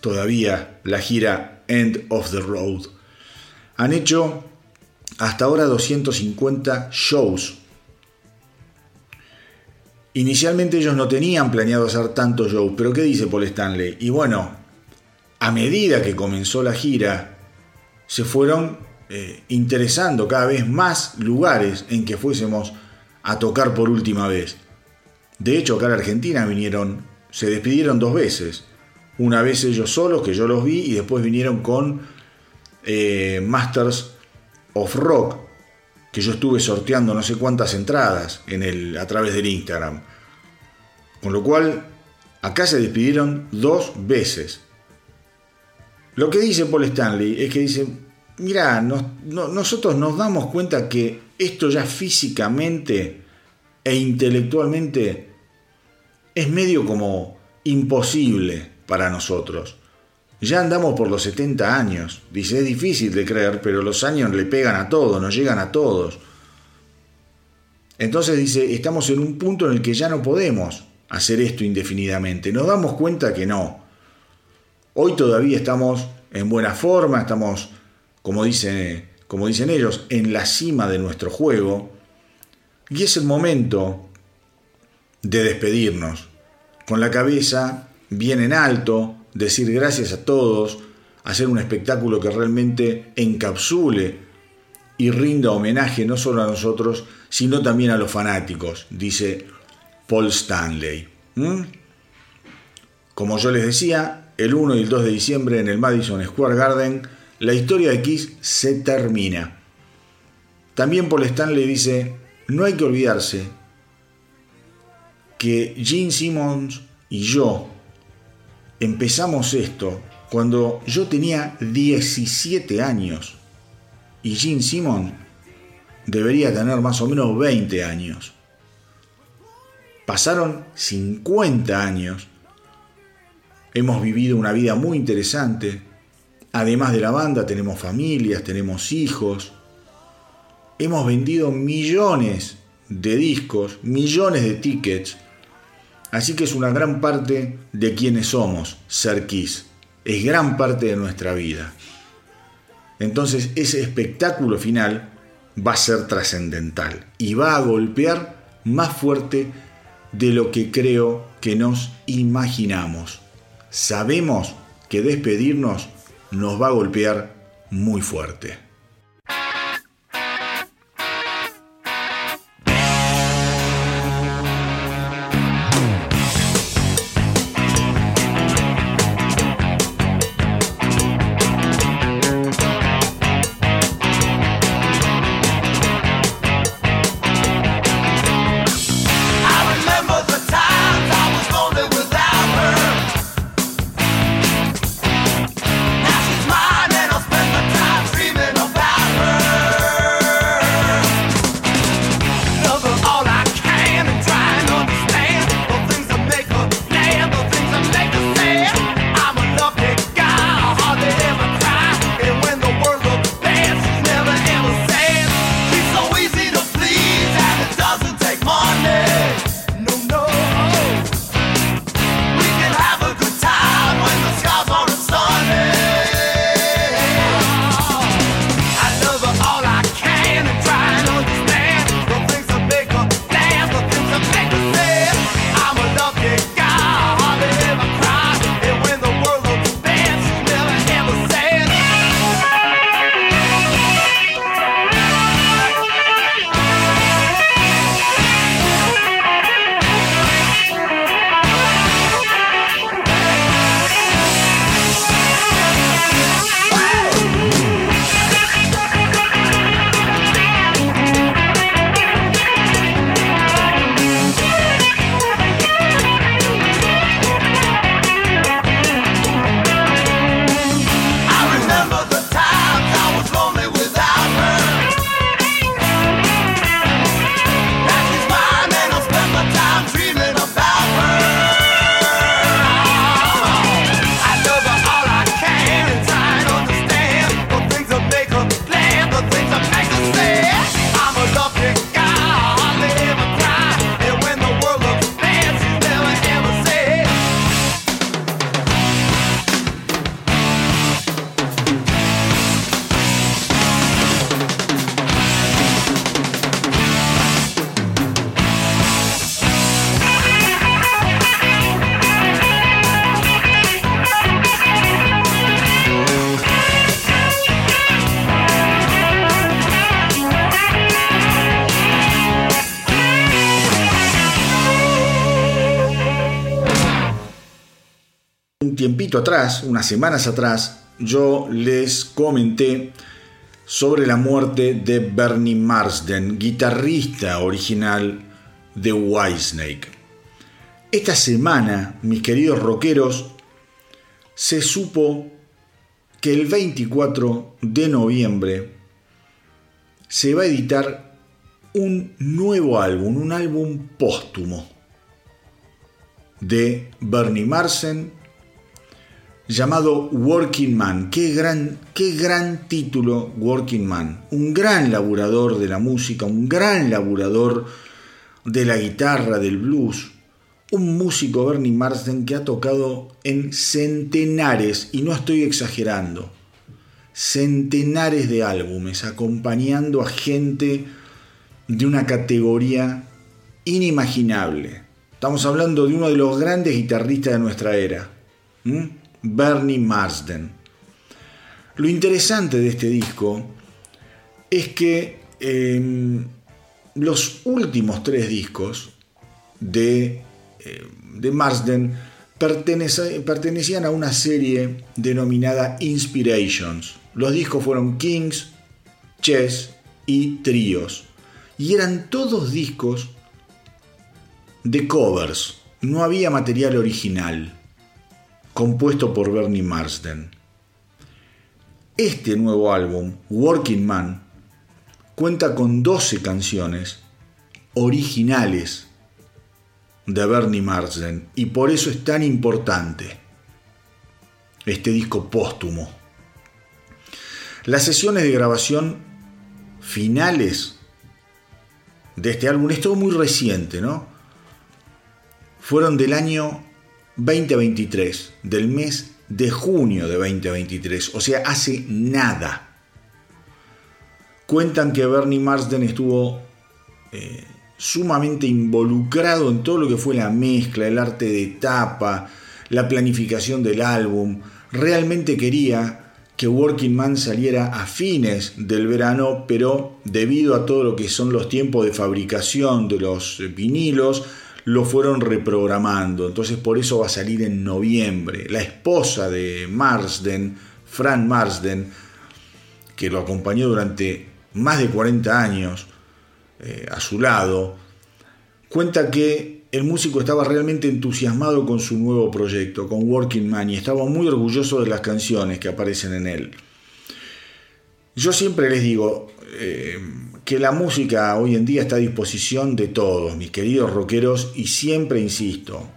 Speaker 1: todavía la gira End of the Road. Han hecho hasta ahora 250 shows. Inicialmente ellos no tenían planeado hacer tantos shows, pero ¿qué dice Paul Stanley? Y bueno, a medida que comenzó la gira, se fueron eh, interesando cada vez más lugares en que fuésemos a tocar por última vez. De hecho, acá en Argentina vinieron, se despidieron dos veces. Una vez ellos solos, que yo los vi, y después vinieron con eh, Masters of Rock, que yo estuve sorteando no sé cuántas entradas en el, a través del Instagram. Con lo cual, acá se despidieron dos veces. Lo que dice Paul Stanley es que dice, mira, nosotros nos damos cuenta que esto ya físicamente e intelectualmente es medio como imposible para nosotros. Ya andamos por los 70 años. Dice, es difícil de creer, pero los años le pegan a todos, nos llegan a todos. Entonces dice, estamos en un punto en el que ya no podemos hacer esto indefinidamente. Nos damos cuenta que no. Hoy todavía estamos en buena forma, estamos, como, como dicen ellos, en la cima de nuestro juego. Y es el momento de despedirnos, con la cabeza bien en alto, decir gracias a todos, hacer un espectáculo que realmente encapsule y rinda homenaje no solo a nosotros, sino también a los fanáticos, dice Paul Stanley. Como yo les decía, el 1 y el 2 de diciembre en el Madison Square Garden, la historia de Kiss se termina. También Paul Stanley dice, no hay que olvidarse que Gene Simmons y yo empezamos esto cuando yo tenía 17 años y Gene Simmons debería tener más o menos 20 años. Pasaron 50 años, hemos vivido una vida muy interesante, además de la banda tenemos familias, tenemos hijos, hemos vendido millones de discos, millones de tickets, Así que es una gran parte de quienes somos, ser Kiss. Es gran parte de nuestra vida. Entonces ese espectáculo final va a ser trascendental y va a golpear más fuerte de lo que creo que nos imaginamos. Sabemos que despedirnos nos va a golpear muy fuerte. Atrás, unas semanas atrás, yo les comenté sobre la muerte de Bernie Marsden, guitarrista original de Whitesnake. Esta semana, mis queridos rockeros, se supo que el 24 de noviembre se va a editar un nuevo álbum, un álbum póstumo de Bernie Marsden llamado Working Man. Qué gran, qué gran título Working Man. Un gran laburador de la música, un gran laburador de la guitarra, del blues. Un músico Bernie Marsden que ha tocado en centenares, y no estoy exagerando, centenares de álbumes, acompañando a gente de una categoría inimaginable. Estamos hablando de uno de los grandes guitarristas de nuestra era, Bernie Marsden. Lo interesante de este disco es que em, los últimos tres discos de, eh, de Marsden pertenecían a una serie denominada Inspirations. Los discos fueron Kings, Chess y Tríos. Y eran todos discos de covers. No había material original, compuesto por Bernie Marsden. Este nuevo álbum, Working Man, cuenta con 12 canciones originales de Bernie Marsden y por eso es tan importante este disco póstumo. Las sesiones de grabación finales de este álbum, es muy reciente, ¿no? Fueron del año 2023, del mes de junio de 2023, o sea, hace nada. Cuentan que Bernie Marsden estuvo eh, sumamente involucrado en todo lo que fue la mezcla, el arte de tapa, la planificación del álbum. Realmente quería que Working Man saliera a fines del verano, pero debido a todo lo que son los tiempos de fabricación de los vinilos, lo fueron reprogramando. Entonces por eso va a salir en noviembre. La esposa de Marsden, Fran Marsden, que lo acompañó durante más de 40 años eh, a su lado, cuenta que el músico estaba realmente entusiasmado con su nuevo proyecto, con Working Man, y estaba muy orgulloso de las canciones que aparecen en él. Yo siempre les digo eh, que la música hoy en día está a disposición de todos, mis queridos rockeros, y siempre insisto,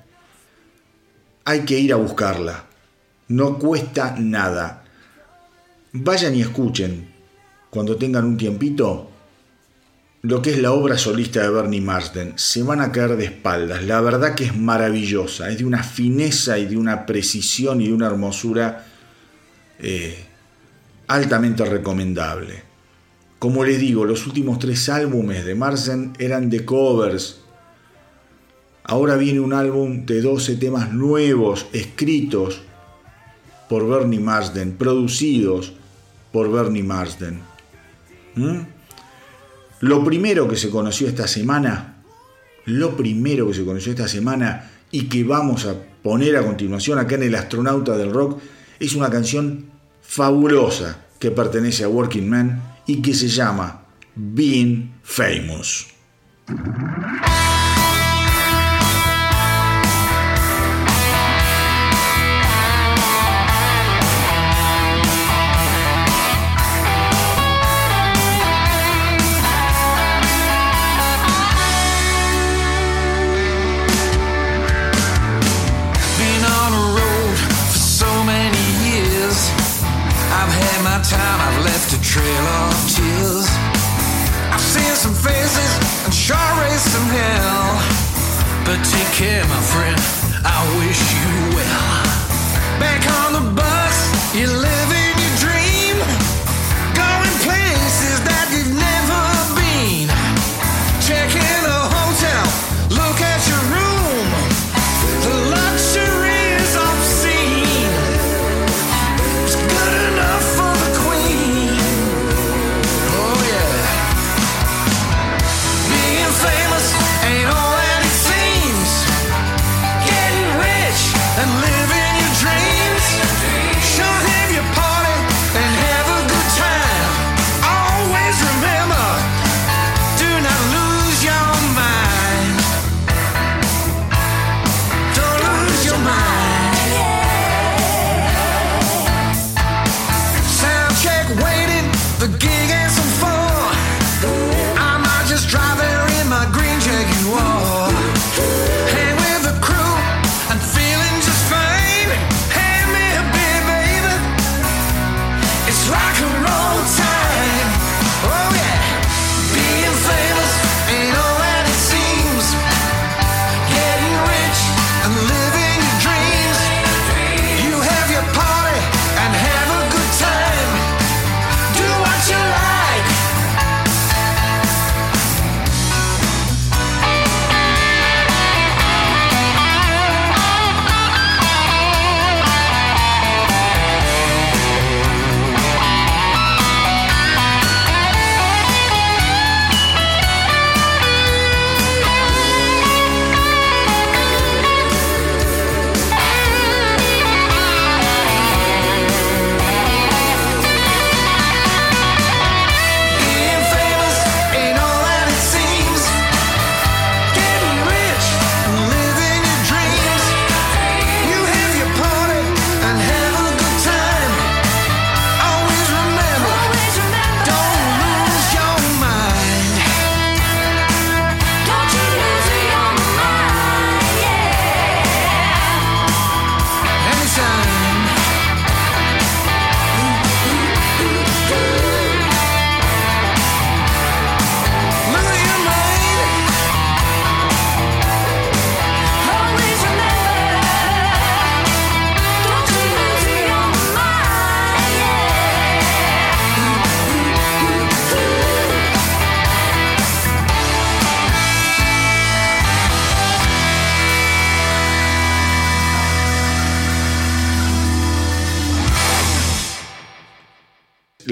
Speaker 1: hay que ir a buscarla. No cuesta nada. Vayan y escuchen, cuando tengan un tiempito, lo que es la obra solista de Bernie Marsden. Se van a caer de espaldas. La verdad que es maravillosa. Es de una fineza y de una precisión y de una hermosura eh, altamente recomendable. Como les digo, los últimos tres álbumes de Marsden eran de covers. Ahora viene un álbum de 12 temas nuevos, escritos por Bernie Marsden, producidos por Bernie Marsden. ¿Mm? Lo primero que se conoció esta semana, lo primero que se conoció esta semana y que vamos a poner a continuación acá en El Astronauta del Rock, es una canción fabulosa que pertenece a Working Man y que se llama Being Famous. Care, my friend,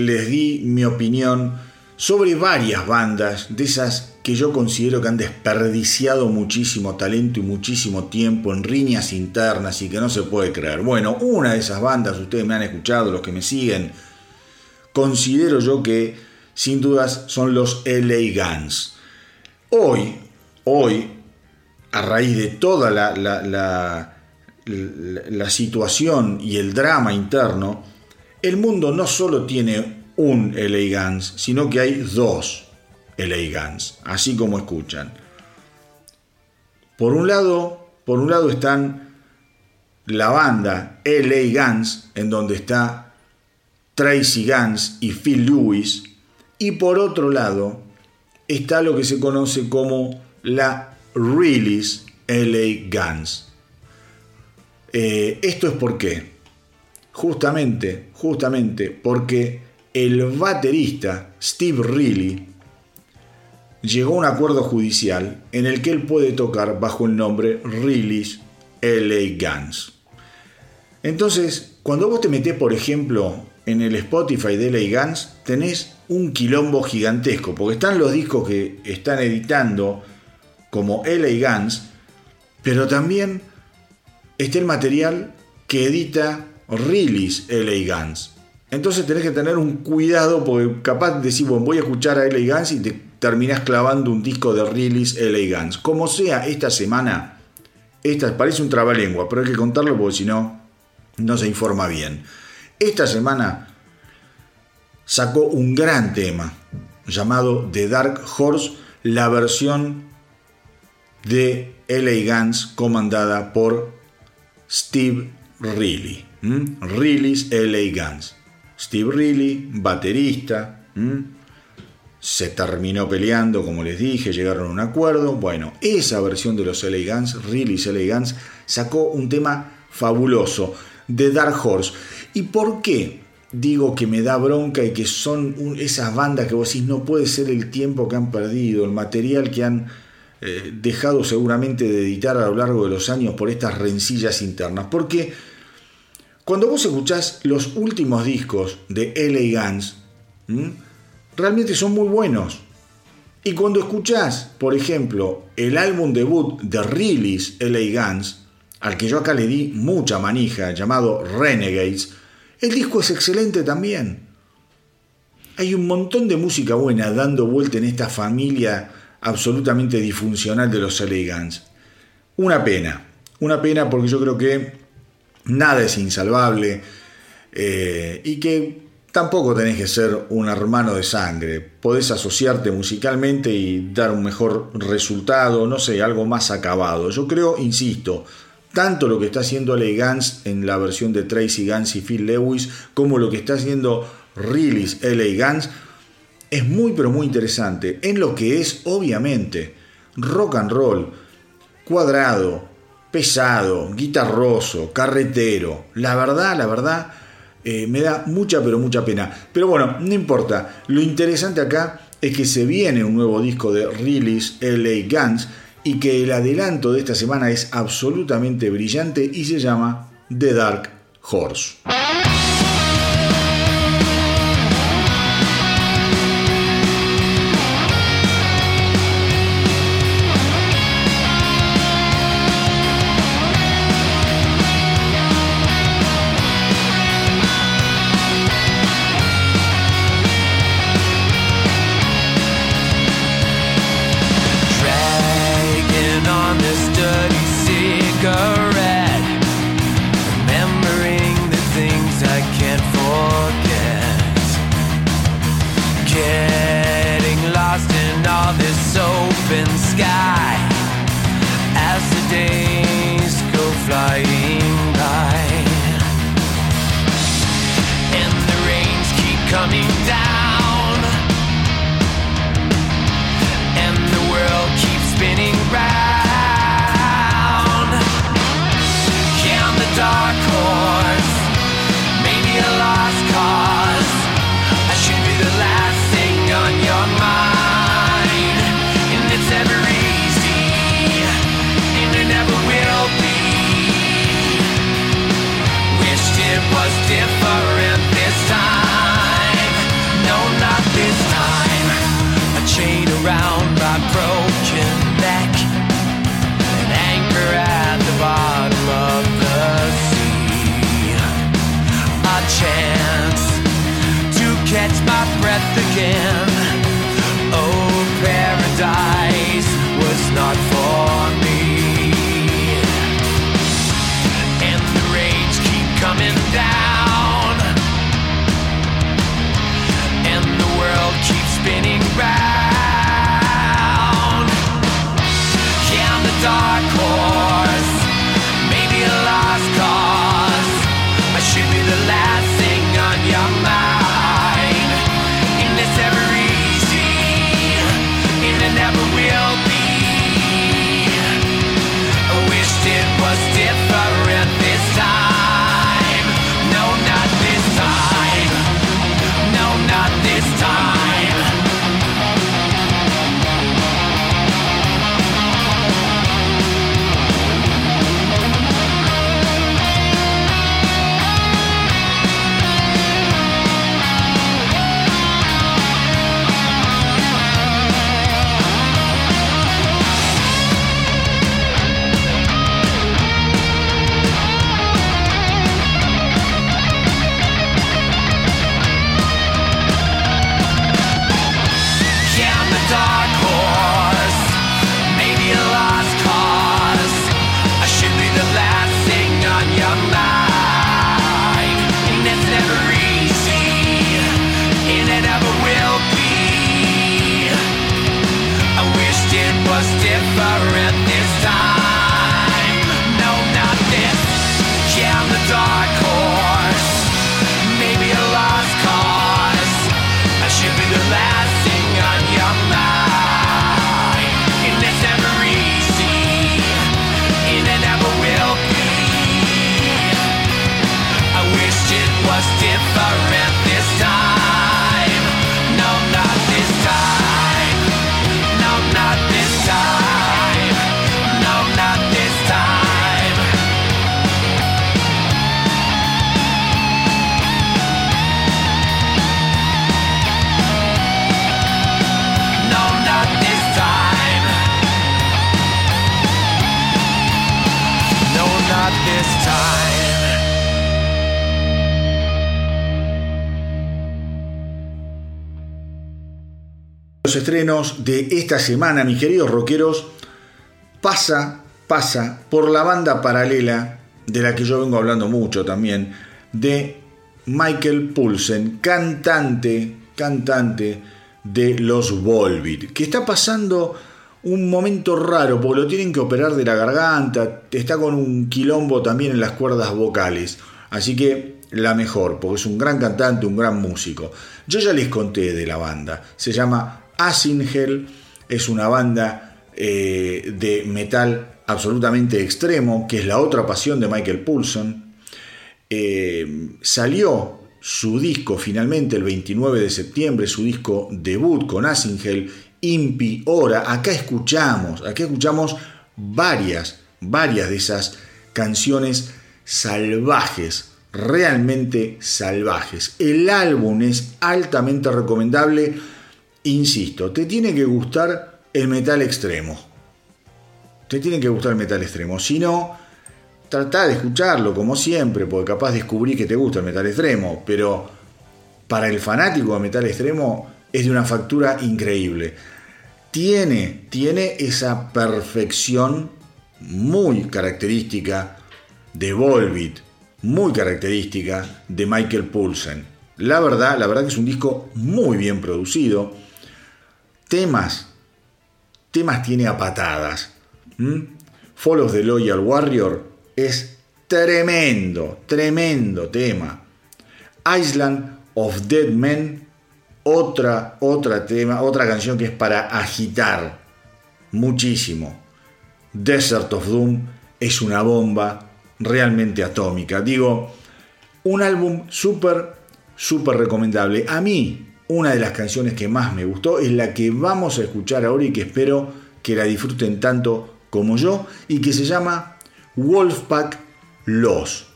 Speaker 1: les di mi opinión sobre varias bandas de esas que yo considero que han desperdiciado muchísimo talento y muchísimo tiempo en riñas internas y que no se puede creer. Bueno, una de esas bandas, ustedes me han escuchado, los que me siguen, considero yo que sin dudas son los LA Guns. Hoy, hoy, a raíz de toda la, la, la, situación y el drama interno, el mundo no solo tiene un LA Guns, sino que hay dos LA Guns, así como escuchan. Por un lado, por un lado están la banda LA Guns, en donde está Tracy Guns y Phil Lewis, y por otro lado está lo que se conoce como la Release LA Guns. Eh, esto es por qué. Justamente, justamente porque el baterista Steve Reilly llegó a un acuerdo judicial en el que él puede tocar bajo el nombre Release LA Guns. Entonces, cuando vos te metés, por ejemplo, en el Spotify de LA Guns, tenés un quilombo gigantesco, porque están los discos que están editando como LA Guns, pero también está el material que edita Release LA Guns. Entonces tenés que tener un cuidado porque capaz de decir, bueno, voy a escuchar a LA Guns y te terminás clavando un disco de Release LA Guns. Como sea, esta semana, esta parece un trabalengua, pero hay que contarlo porque si no, no se informa bien. Esta semana sacó un gran tema llamado The Dark Horse, la versión de LA Guns comandada por Steve Reilly. Reilly's LA Guns. Steve Reilly, baterista. Se terminó peleando, como les dije, llegaron a un acuerdo. Bueno, esa versión de los LA Guns, Reilly's LA Guns, sacó un tema fabuloso de Dark Horse. ¿Y por qué? digo que me da bronca y que son esas bandas que vos decís no puede ser el tiempo que han perdido, el material que han eh, dejado seguramente de editar a lo largo de los años por estas rencillas internas. Porque cuando vos escuchás los últimos discos de LA Guns, realmente son muy buenos. Y cuando escuchás, por ejemplo, el álbum debut de Release LA Guns, al que yo acá le di mucha manija, llamado Renegades, el disco es excelente también. Hay un montón de música buena dando vuelta en esta familia absolutamente disfuncional de los Elegants. Una pena, una pena porque yo creo que nada es insalvable eh, y que tampoco tenés que ser un hermano de sangre. Podés asociarte musicalmente y dar un mejor resultado, no sé, algo más acabado. Yo creo, insisto, tanto lo que está haciendo Ale Gans en la versión de Tracy Gans y Phil Lewis, como lo que está haciendo Release LA Gans es muy pero muy interesante en lo que es obviamente rock and roll, cuadrado, pesado, guitarroso, carretero. La verdad, la verdad, eh, me da mucha pero mucha pena. Pero bueno, no importa. Lo interesante acá es que se viene un nuevo disco de Release LA Guns y que el adelanto de esta semana es absolutamente brillante y se llama The Dark Horse. De esta semana, mis queridos rockeros, pasa, pasa por la banda paralela de la que yo vengo hablando mucho también, de Michael Poulsen, cantante, cantante de los Volbeat, que está pasando un momento raro porque lo tienen que operar de la garganta, está con un quilombo también en las cuerdas vocales, así que la mejor, porque es un gran cantante, un gran músico. Yo ya les conté de la banda, se llama Asingel es una banda eh, de metal absolutamente extremo, que es la otra pasión de Michael Poulsen. Eh, salió su disco finalmente el 29 de septiembre, su disco debut con Asingel, Impi Ora. Acá escuchamos, acá escuchamos varias, varias de esas canciones salvajes, realmente salvajes. El álbum es altamente recomendable Insisto, te tiene que gustar el metal extremo. Te tiene que gustar el metal extremo. Si no, trata de escucharlo como siempre, porque capaz descubrí que te gusta el metal extremo. Pero para el fanático de metal extremo es de una factura increíble. Tiene, tiene esa perfección muy característica de Volbeat, muy característica de Michael Poulsen. La verdad, la verdad que es un disco muy bien producido temas, temas tiene a patadas. Of the Loyal Warrior es tremendo, tremendo tema. Island of Dead Men, otra, otra tema, otra canción que es para agitar muchísimo. Desert of Doom es una bomba realmente atómica. Digo, un álbum súper, súper recomendable. A mí, una de las canciones que más me gustó es la que vamos a escuchar ahora y que espero que la disfruten tanto como yo y que se llama Wolfpack Los.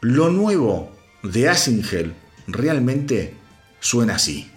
Speaker 1: Lo nuevo de Asingel realmente suena así.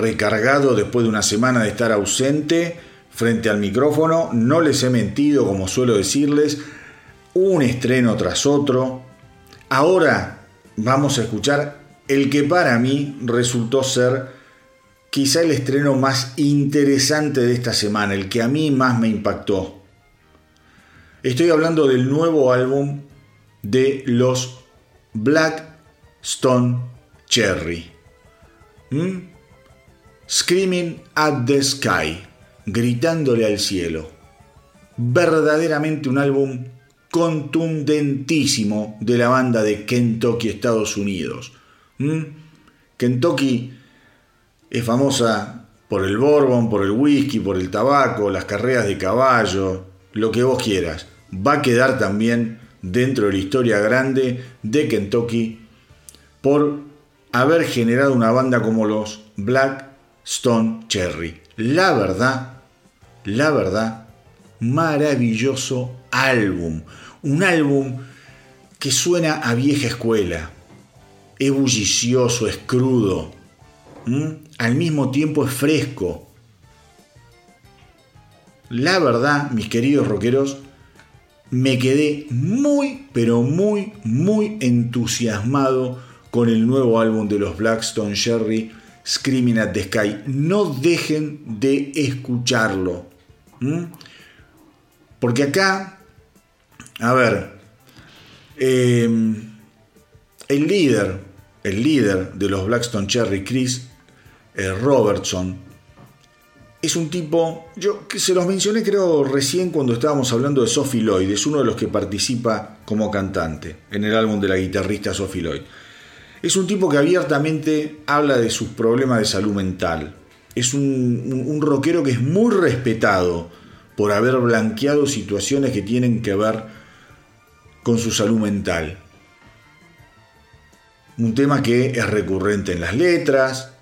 Speaker 1: Recargado después de una semana de estar ausente frente al micrófono. No les he mentido, como suelo decirles. Un estreno tras otro. Ahora vamos a escuchar el que para mí resultó ser quizá el estreno más interesante de esta semana, el que a mí más me impactó. Estoy hablando del nuevo álbum de los Black Stone Cherry. ¿Mm? Screaming at the Sky, gritándole al cielo. Verdaderamente un álbum contundentísimo de la banda de Kentucky, Estados Unidos. ¿Mm? Kentucky es famosa por el bourbon, por el whisky, por el tabaco, las carreras de caballo, lo que vos quieras. Va a quedar también dentro de la historia grande de Kentucky por haber generado una banda como los Black Stone Cherry. La verdad, la verdad, maravilloso álbum. Un álbum que suena a vieja escuela. Es bullicioso, es crudo. Al mismo tiempo es fresco. La verdad, mis queridos rockeros, me quedé muy, pero muy, muy entusiasmado con el nuevo álbum de los Blackstone Sherry, Screaming at the Sky. No dejen de escucharlo. Porque acá, a ver, em, el líder, el líder de los Blackstone Cherry, Chris eh, Robertson, es un tipo, yo que se los mencioné creo recién cuando estábamos hablando de Sophie Lloyd, es uno de los que participa como cantante en el álbum de la guitarrista Sophie Lloyd. Es un tipo que abiertamente habla de sus problemas de salud mental. Es un, un, rockero que es muy respetado por haber blanqueado situaciones que tienen que ver con su salud mental. Un tema que es recurrente en las letras,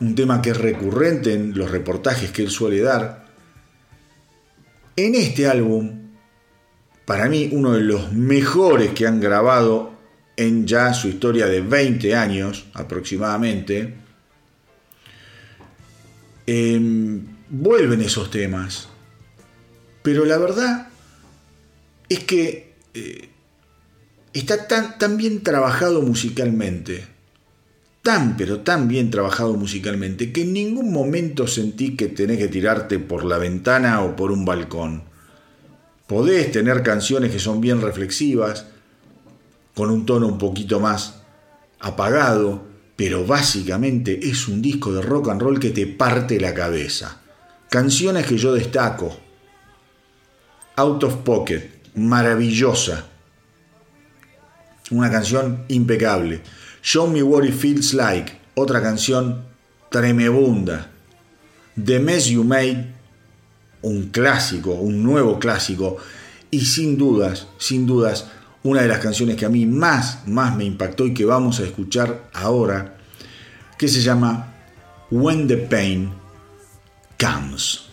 Speaker 1: un tema que es recurrente en los reportajes que él suele dar. En este álbum, para mí uno de los mejores que han grabado en ya su historia de 20 años aproximadamente, em, vuelven esos temas. Pero la verdad es que eh, está tan, tan bien trabajado musicalmente tan pero tan bien trabajado musicalmente que en ningún momento sentí que tenés que tirarte por la ventana o por un balcón. Podés tener canciones que son bien reflexivas, con un tono un poquito más apagado, pero básicamente es un disco de rock and roll que te parte la cabeza. Canciones que yo destaco. Out of Pocket, maravillosa. Una canción impecable. Show Me What It Feels Like, otra canción tremebunda. The Mess You Made, un clásico, un nuevo clásico. Y sin dudas, sin dudas, una de las canciones que a mí más, más me impactó y que vamos a escuchar ahora, que se llama When the Pain Comes.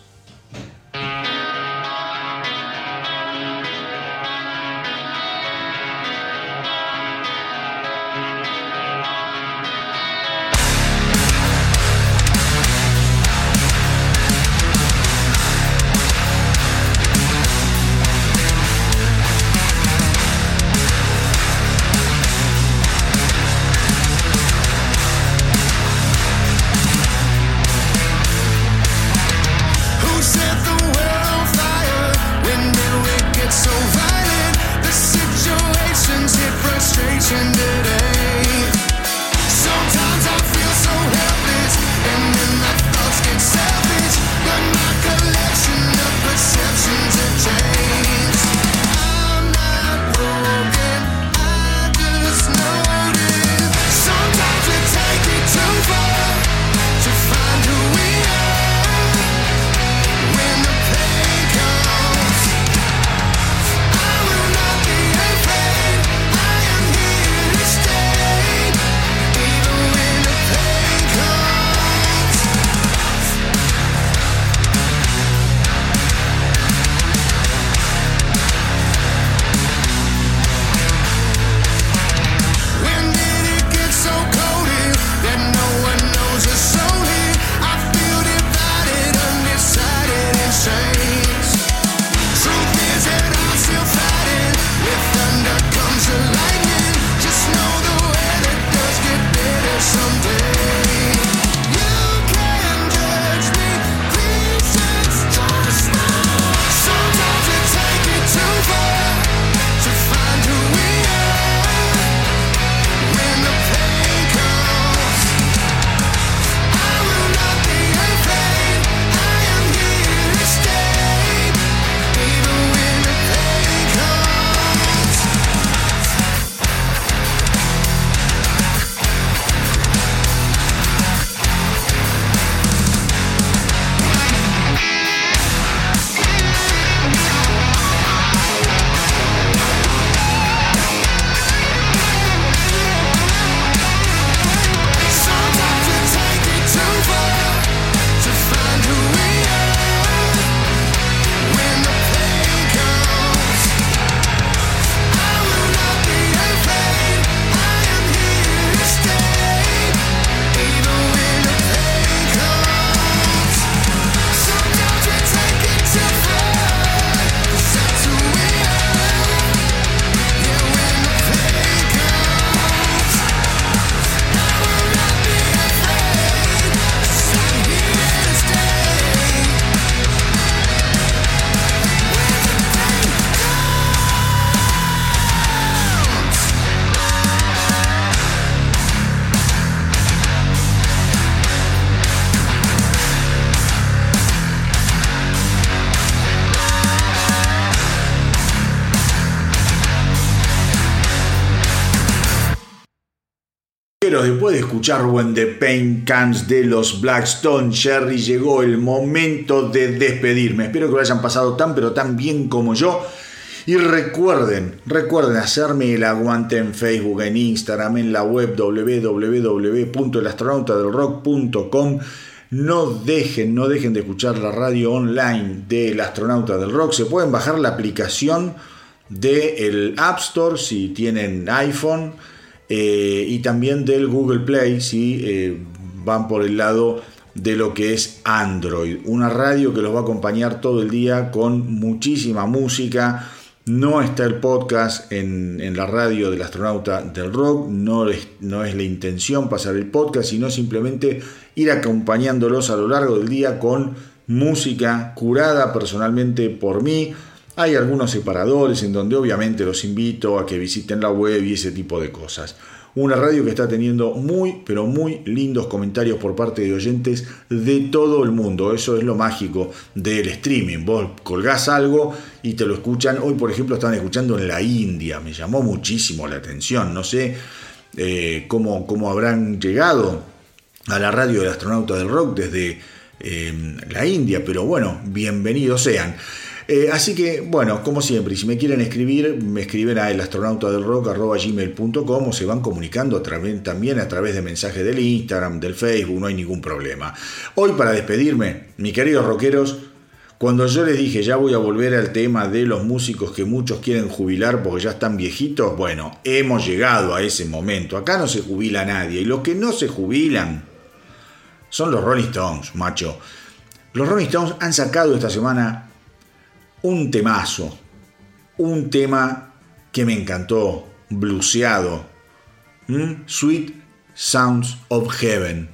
Speaker 1: Escuchar When the Pain Comes de los Blackstone Cherry, llegó el momento de despedirme. Espero que lo hayan pasado tan pero tan bien como yo. Y recuerden, recuerden hacerme el aguante en Facebook, en Instagram, en la web www.elastronautadelrock.com. No dejen, no dejen de escuchar la radio online del Astronauta del Rock. Se pueden bajar la aplicación del App Store si tienen iPhone eh, y también del Google Play si eh, van por el lado de lo que es Android. Una radio que los va a acompañar todo el día con muchísima música no está el podcast en, la radio del astronauta del rock, no es, no es la intención pasar el podcast, sino simplemente ir acompañándolos a lo largo del día con música curada personalmente por mí. Hay algunos separadores en donde obviamente los invito a que visiten la web y ese tipo de cosas. Una radio que está teniendo muy, pero muy lindos comentarios por parte de oyentes de todo el mundo. Eso es lo mágico del streaming. Vos colgás algo y te lo escuchan. Hoy, por ejemplo, están escuchando en la India. Me llamó muchísimo la atención. No sé eh, cómo, cómo, habrán llegado a la radio del astronauta del rock desde eh, la India, pero bueno, bienvenidos sean. Eh, así que, bueno, como siempre, si me quieren escribir, me escriben a elastronautadelrock.gmail.com o se van comunicando también a través de mensajes del Instagram, del Facebook, no hay ningún problema. Hoy, para despedirme, mis queridos rockeros, cuando yo les dije ya voy a volver al tema de los músicos que muchos quieren jubilar porque ya están viejitos, bueno, hemos llegado a ese momento. Acá no se jubila nadie y los que no se jubilan son los Rolling Stones, macho. Los Rolling Stones han sacado esta semana un temazo, un tema que me encantó, bluseado, Sweet Sounds of Heaven.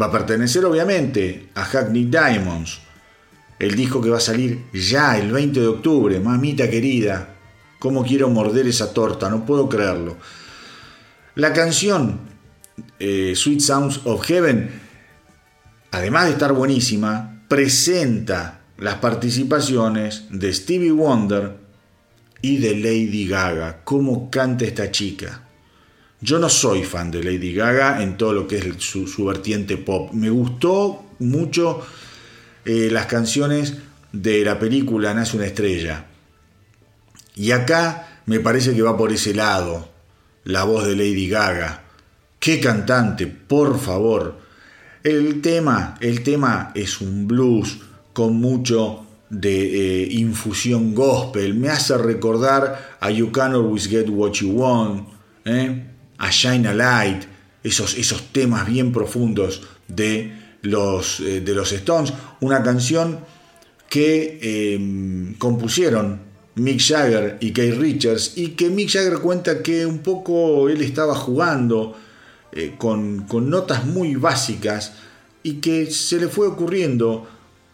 Speaker 1: Va a pertenecer obviamente a Hackney Diamonds, el disco que va a salir ya el 20 de octubre, mamita querida, cómo quiero morder esa torta, no puedo creerlo. La canción eh, Sweet Sounds of Heaven, además de estar buenísima, presenta las participaciones de Stevie Wonder y de Lady Gaga. ¿Cómo canta esta chica? Yo no soy fan de Lady Gaga en todo lo que es su, vertiente pop. Me gustó mucho eh, las canciones de la película Nace una estrella. Y acá me parece que va por ese lado la voz de Lady Gaga. Qué cantante, por favor. El tema, el tema es un blues con mucho de eh, infusión gospel. Me hace recordar a You Can Always Get What You Want, ¿eh? a Shine a Light, esos, esos temas bien profundos de los, eh, de los Stones. Una canción que em, compusieron Mick Jagger y Keith Richards y que Mick Jagger cuenta que un poco él estaba jugando con, con notas muy básicas y que se le fue ocurriendo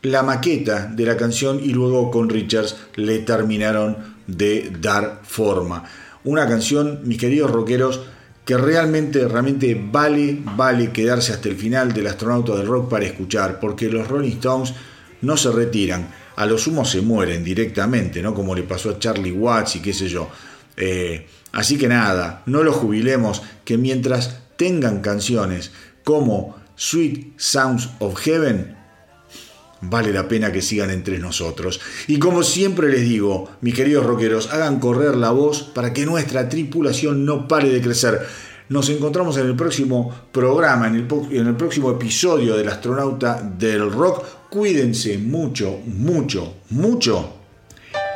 Speaker 1: la maqueta de la canción y luego con Richards le terminaron de dar forma. Una canción, mis queridos rockeros, que realmente, realmente vale, vale quedarse hasta el final del astronauta del rock para escuchar, porque los Rolling Stones no se retiran, a lo sumo se mueren directamente, ¿no? Como le pasó a Charlie Watts y qué sé yo. Eh, así que nada, no los jubilemos, que mientras tengan canciones como Sweet Sounds of Heaven, vale la pena que sigan entre nosotros. Y como siempre les digo, mis queridos rockeros, hagan correr la voz para que nuestra tripulación no pare de crecer. Nos encontramos en el próximo programa, en el, en el próximo episodio del astronauta del rock. Cuídense mucho, mucho, mucho.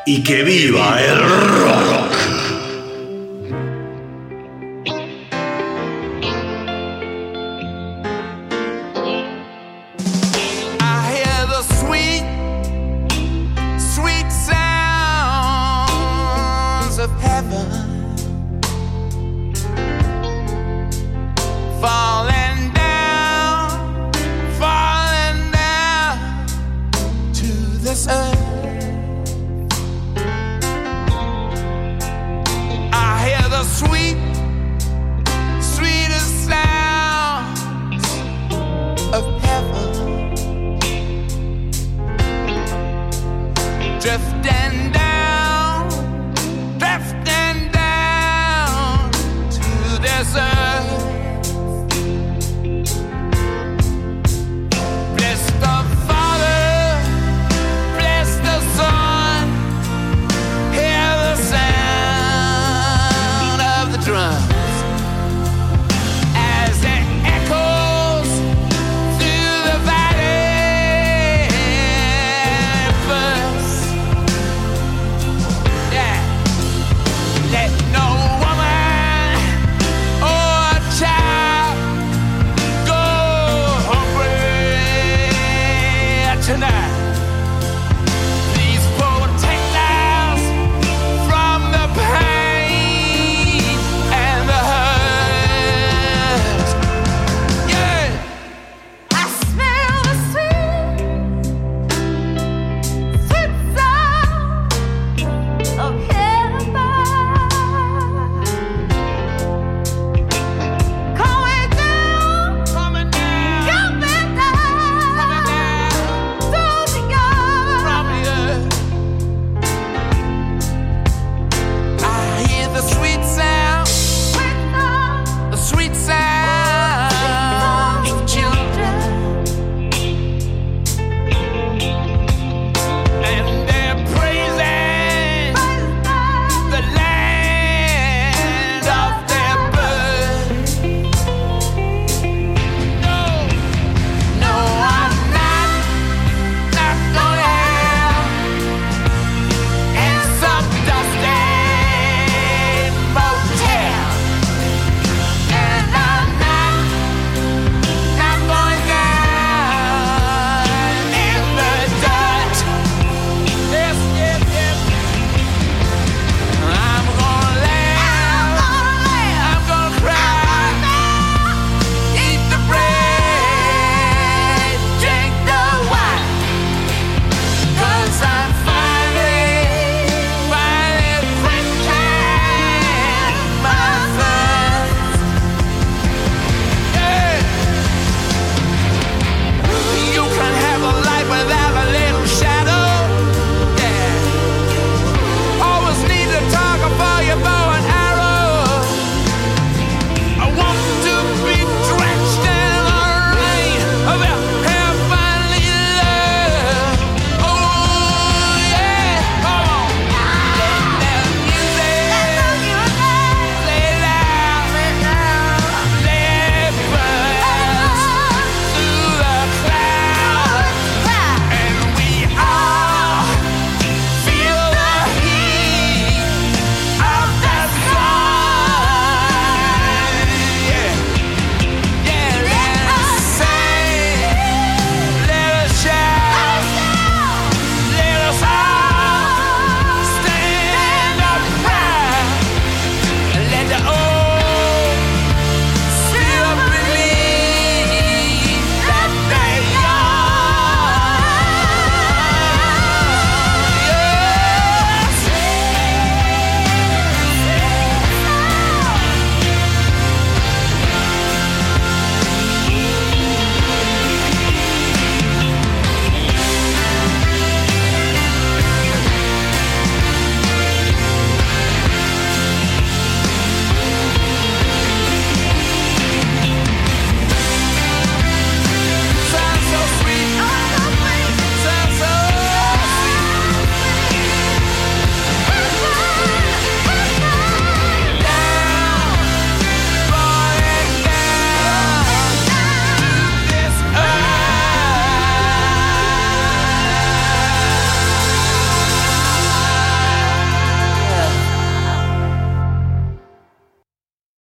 Speaker 1: Y que viva el rock.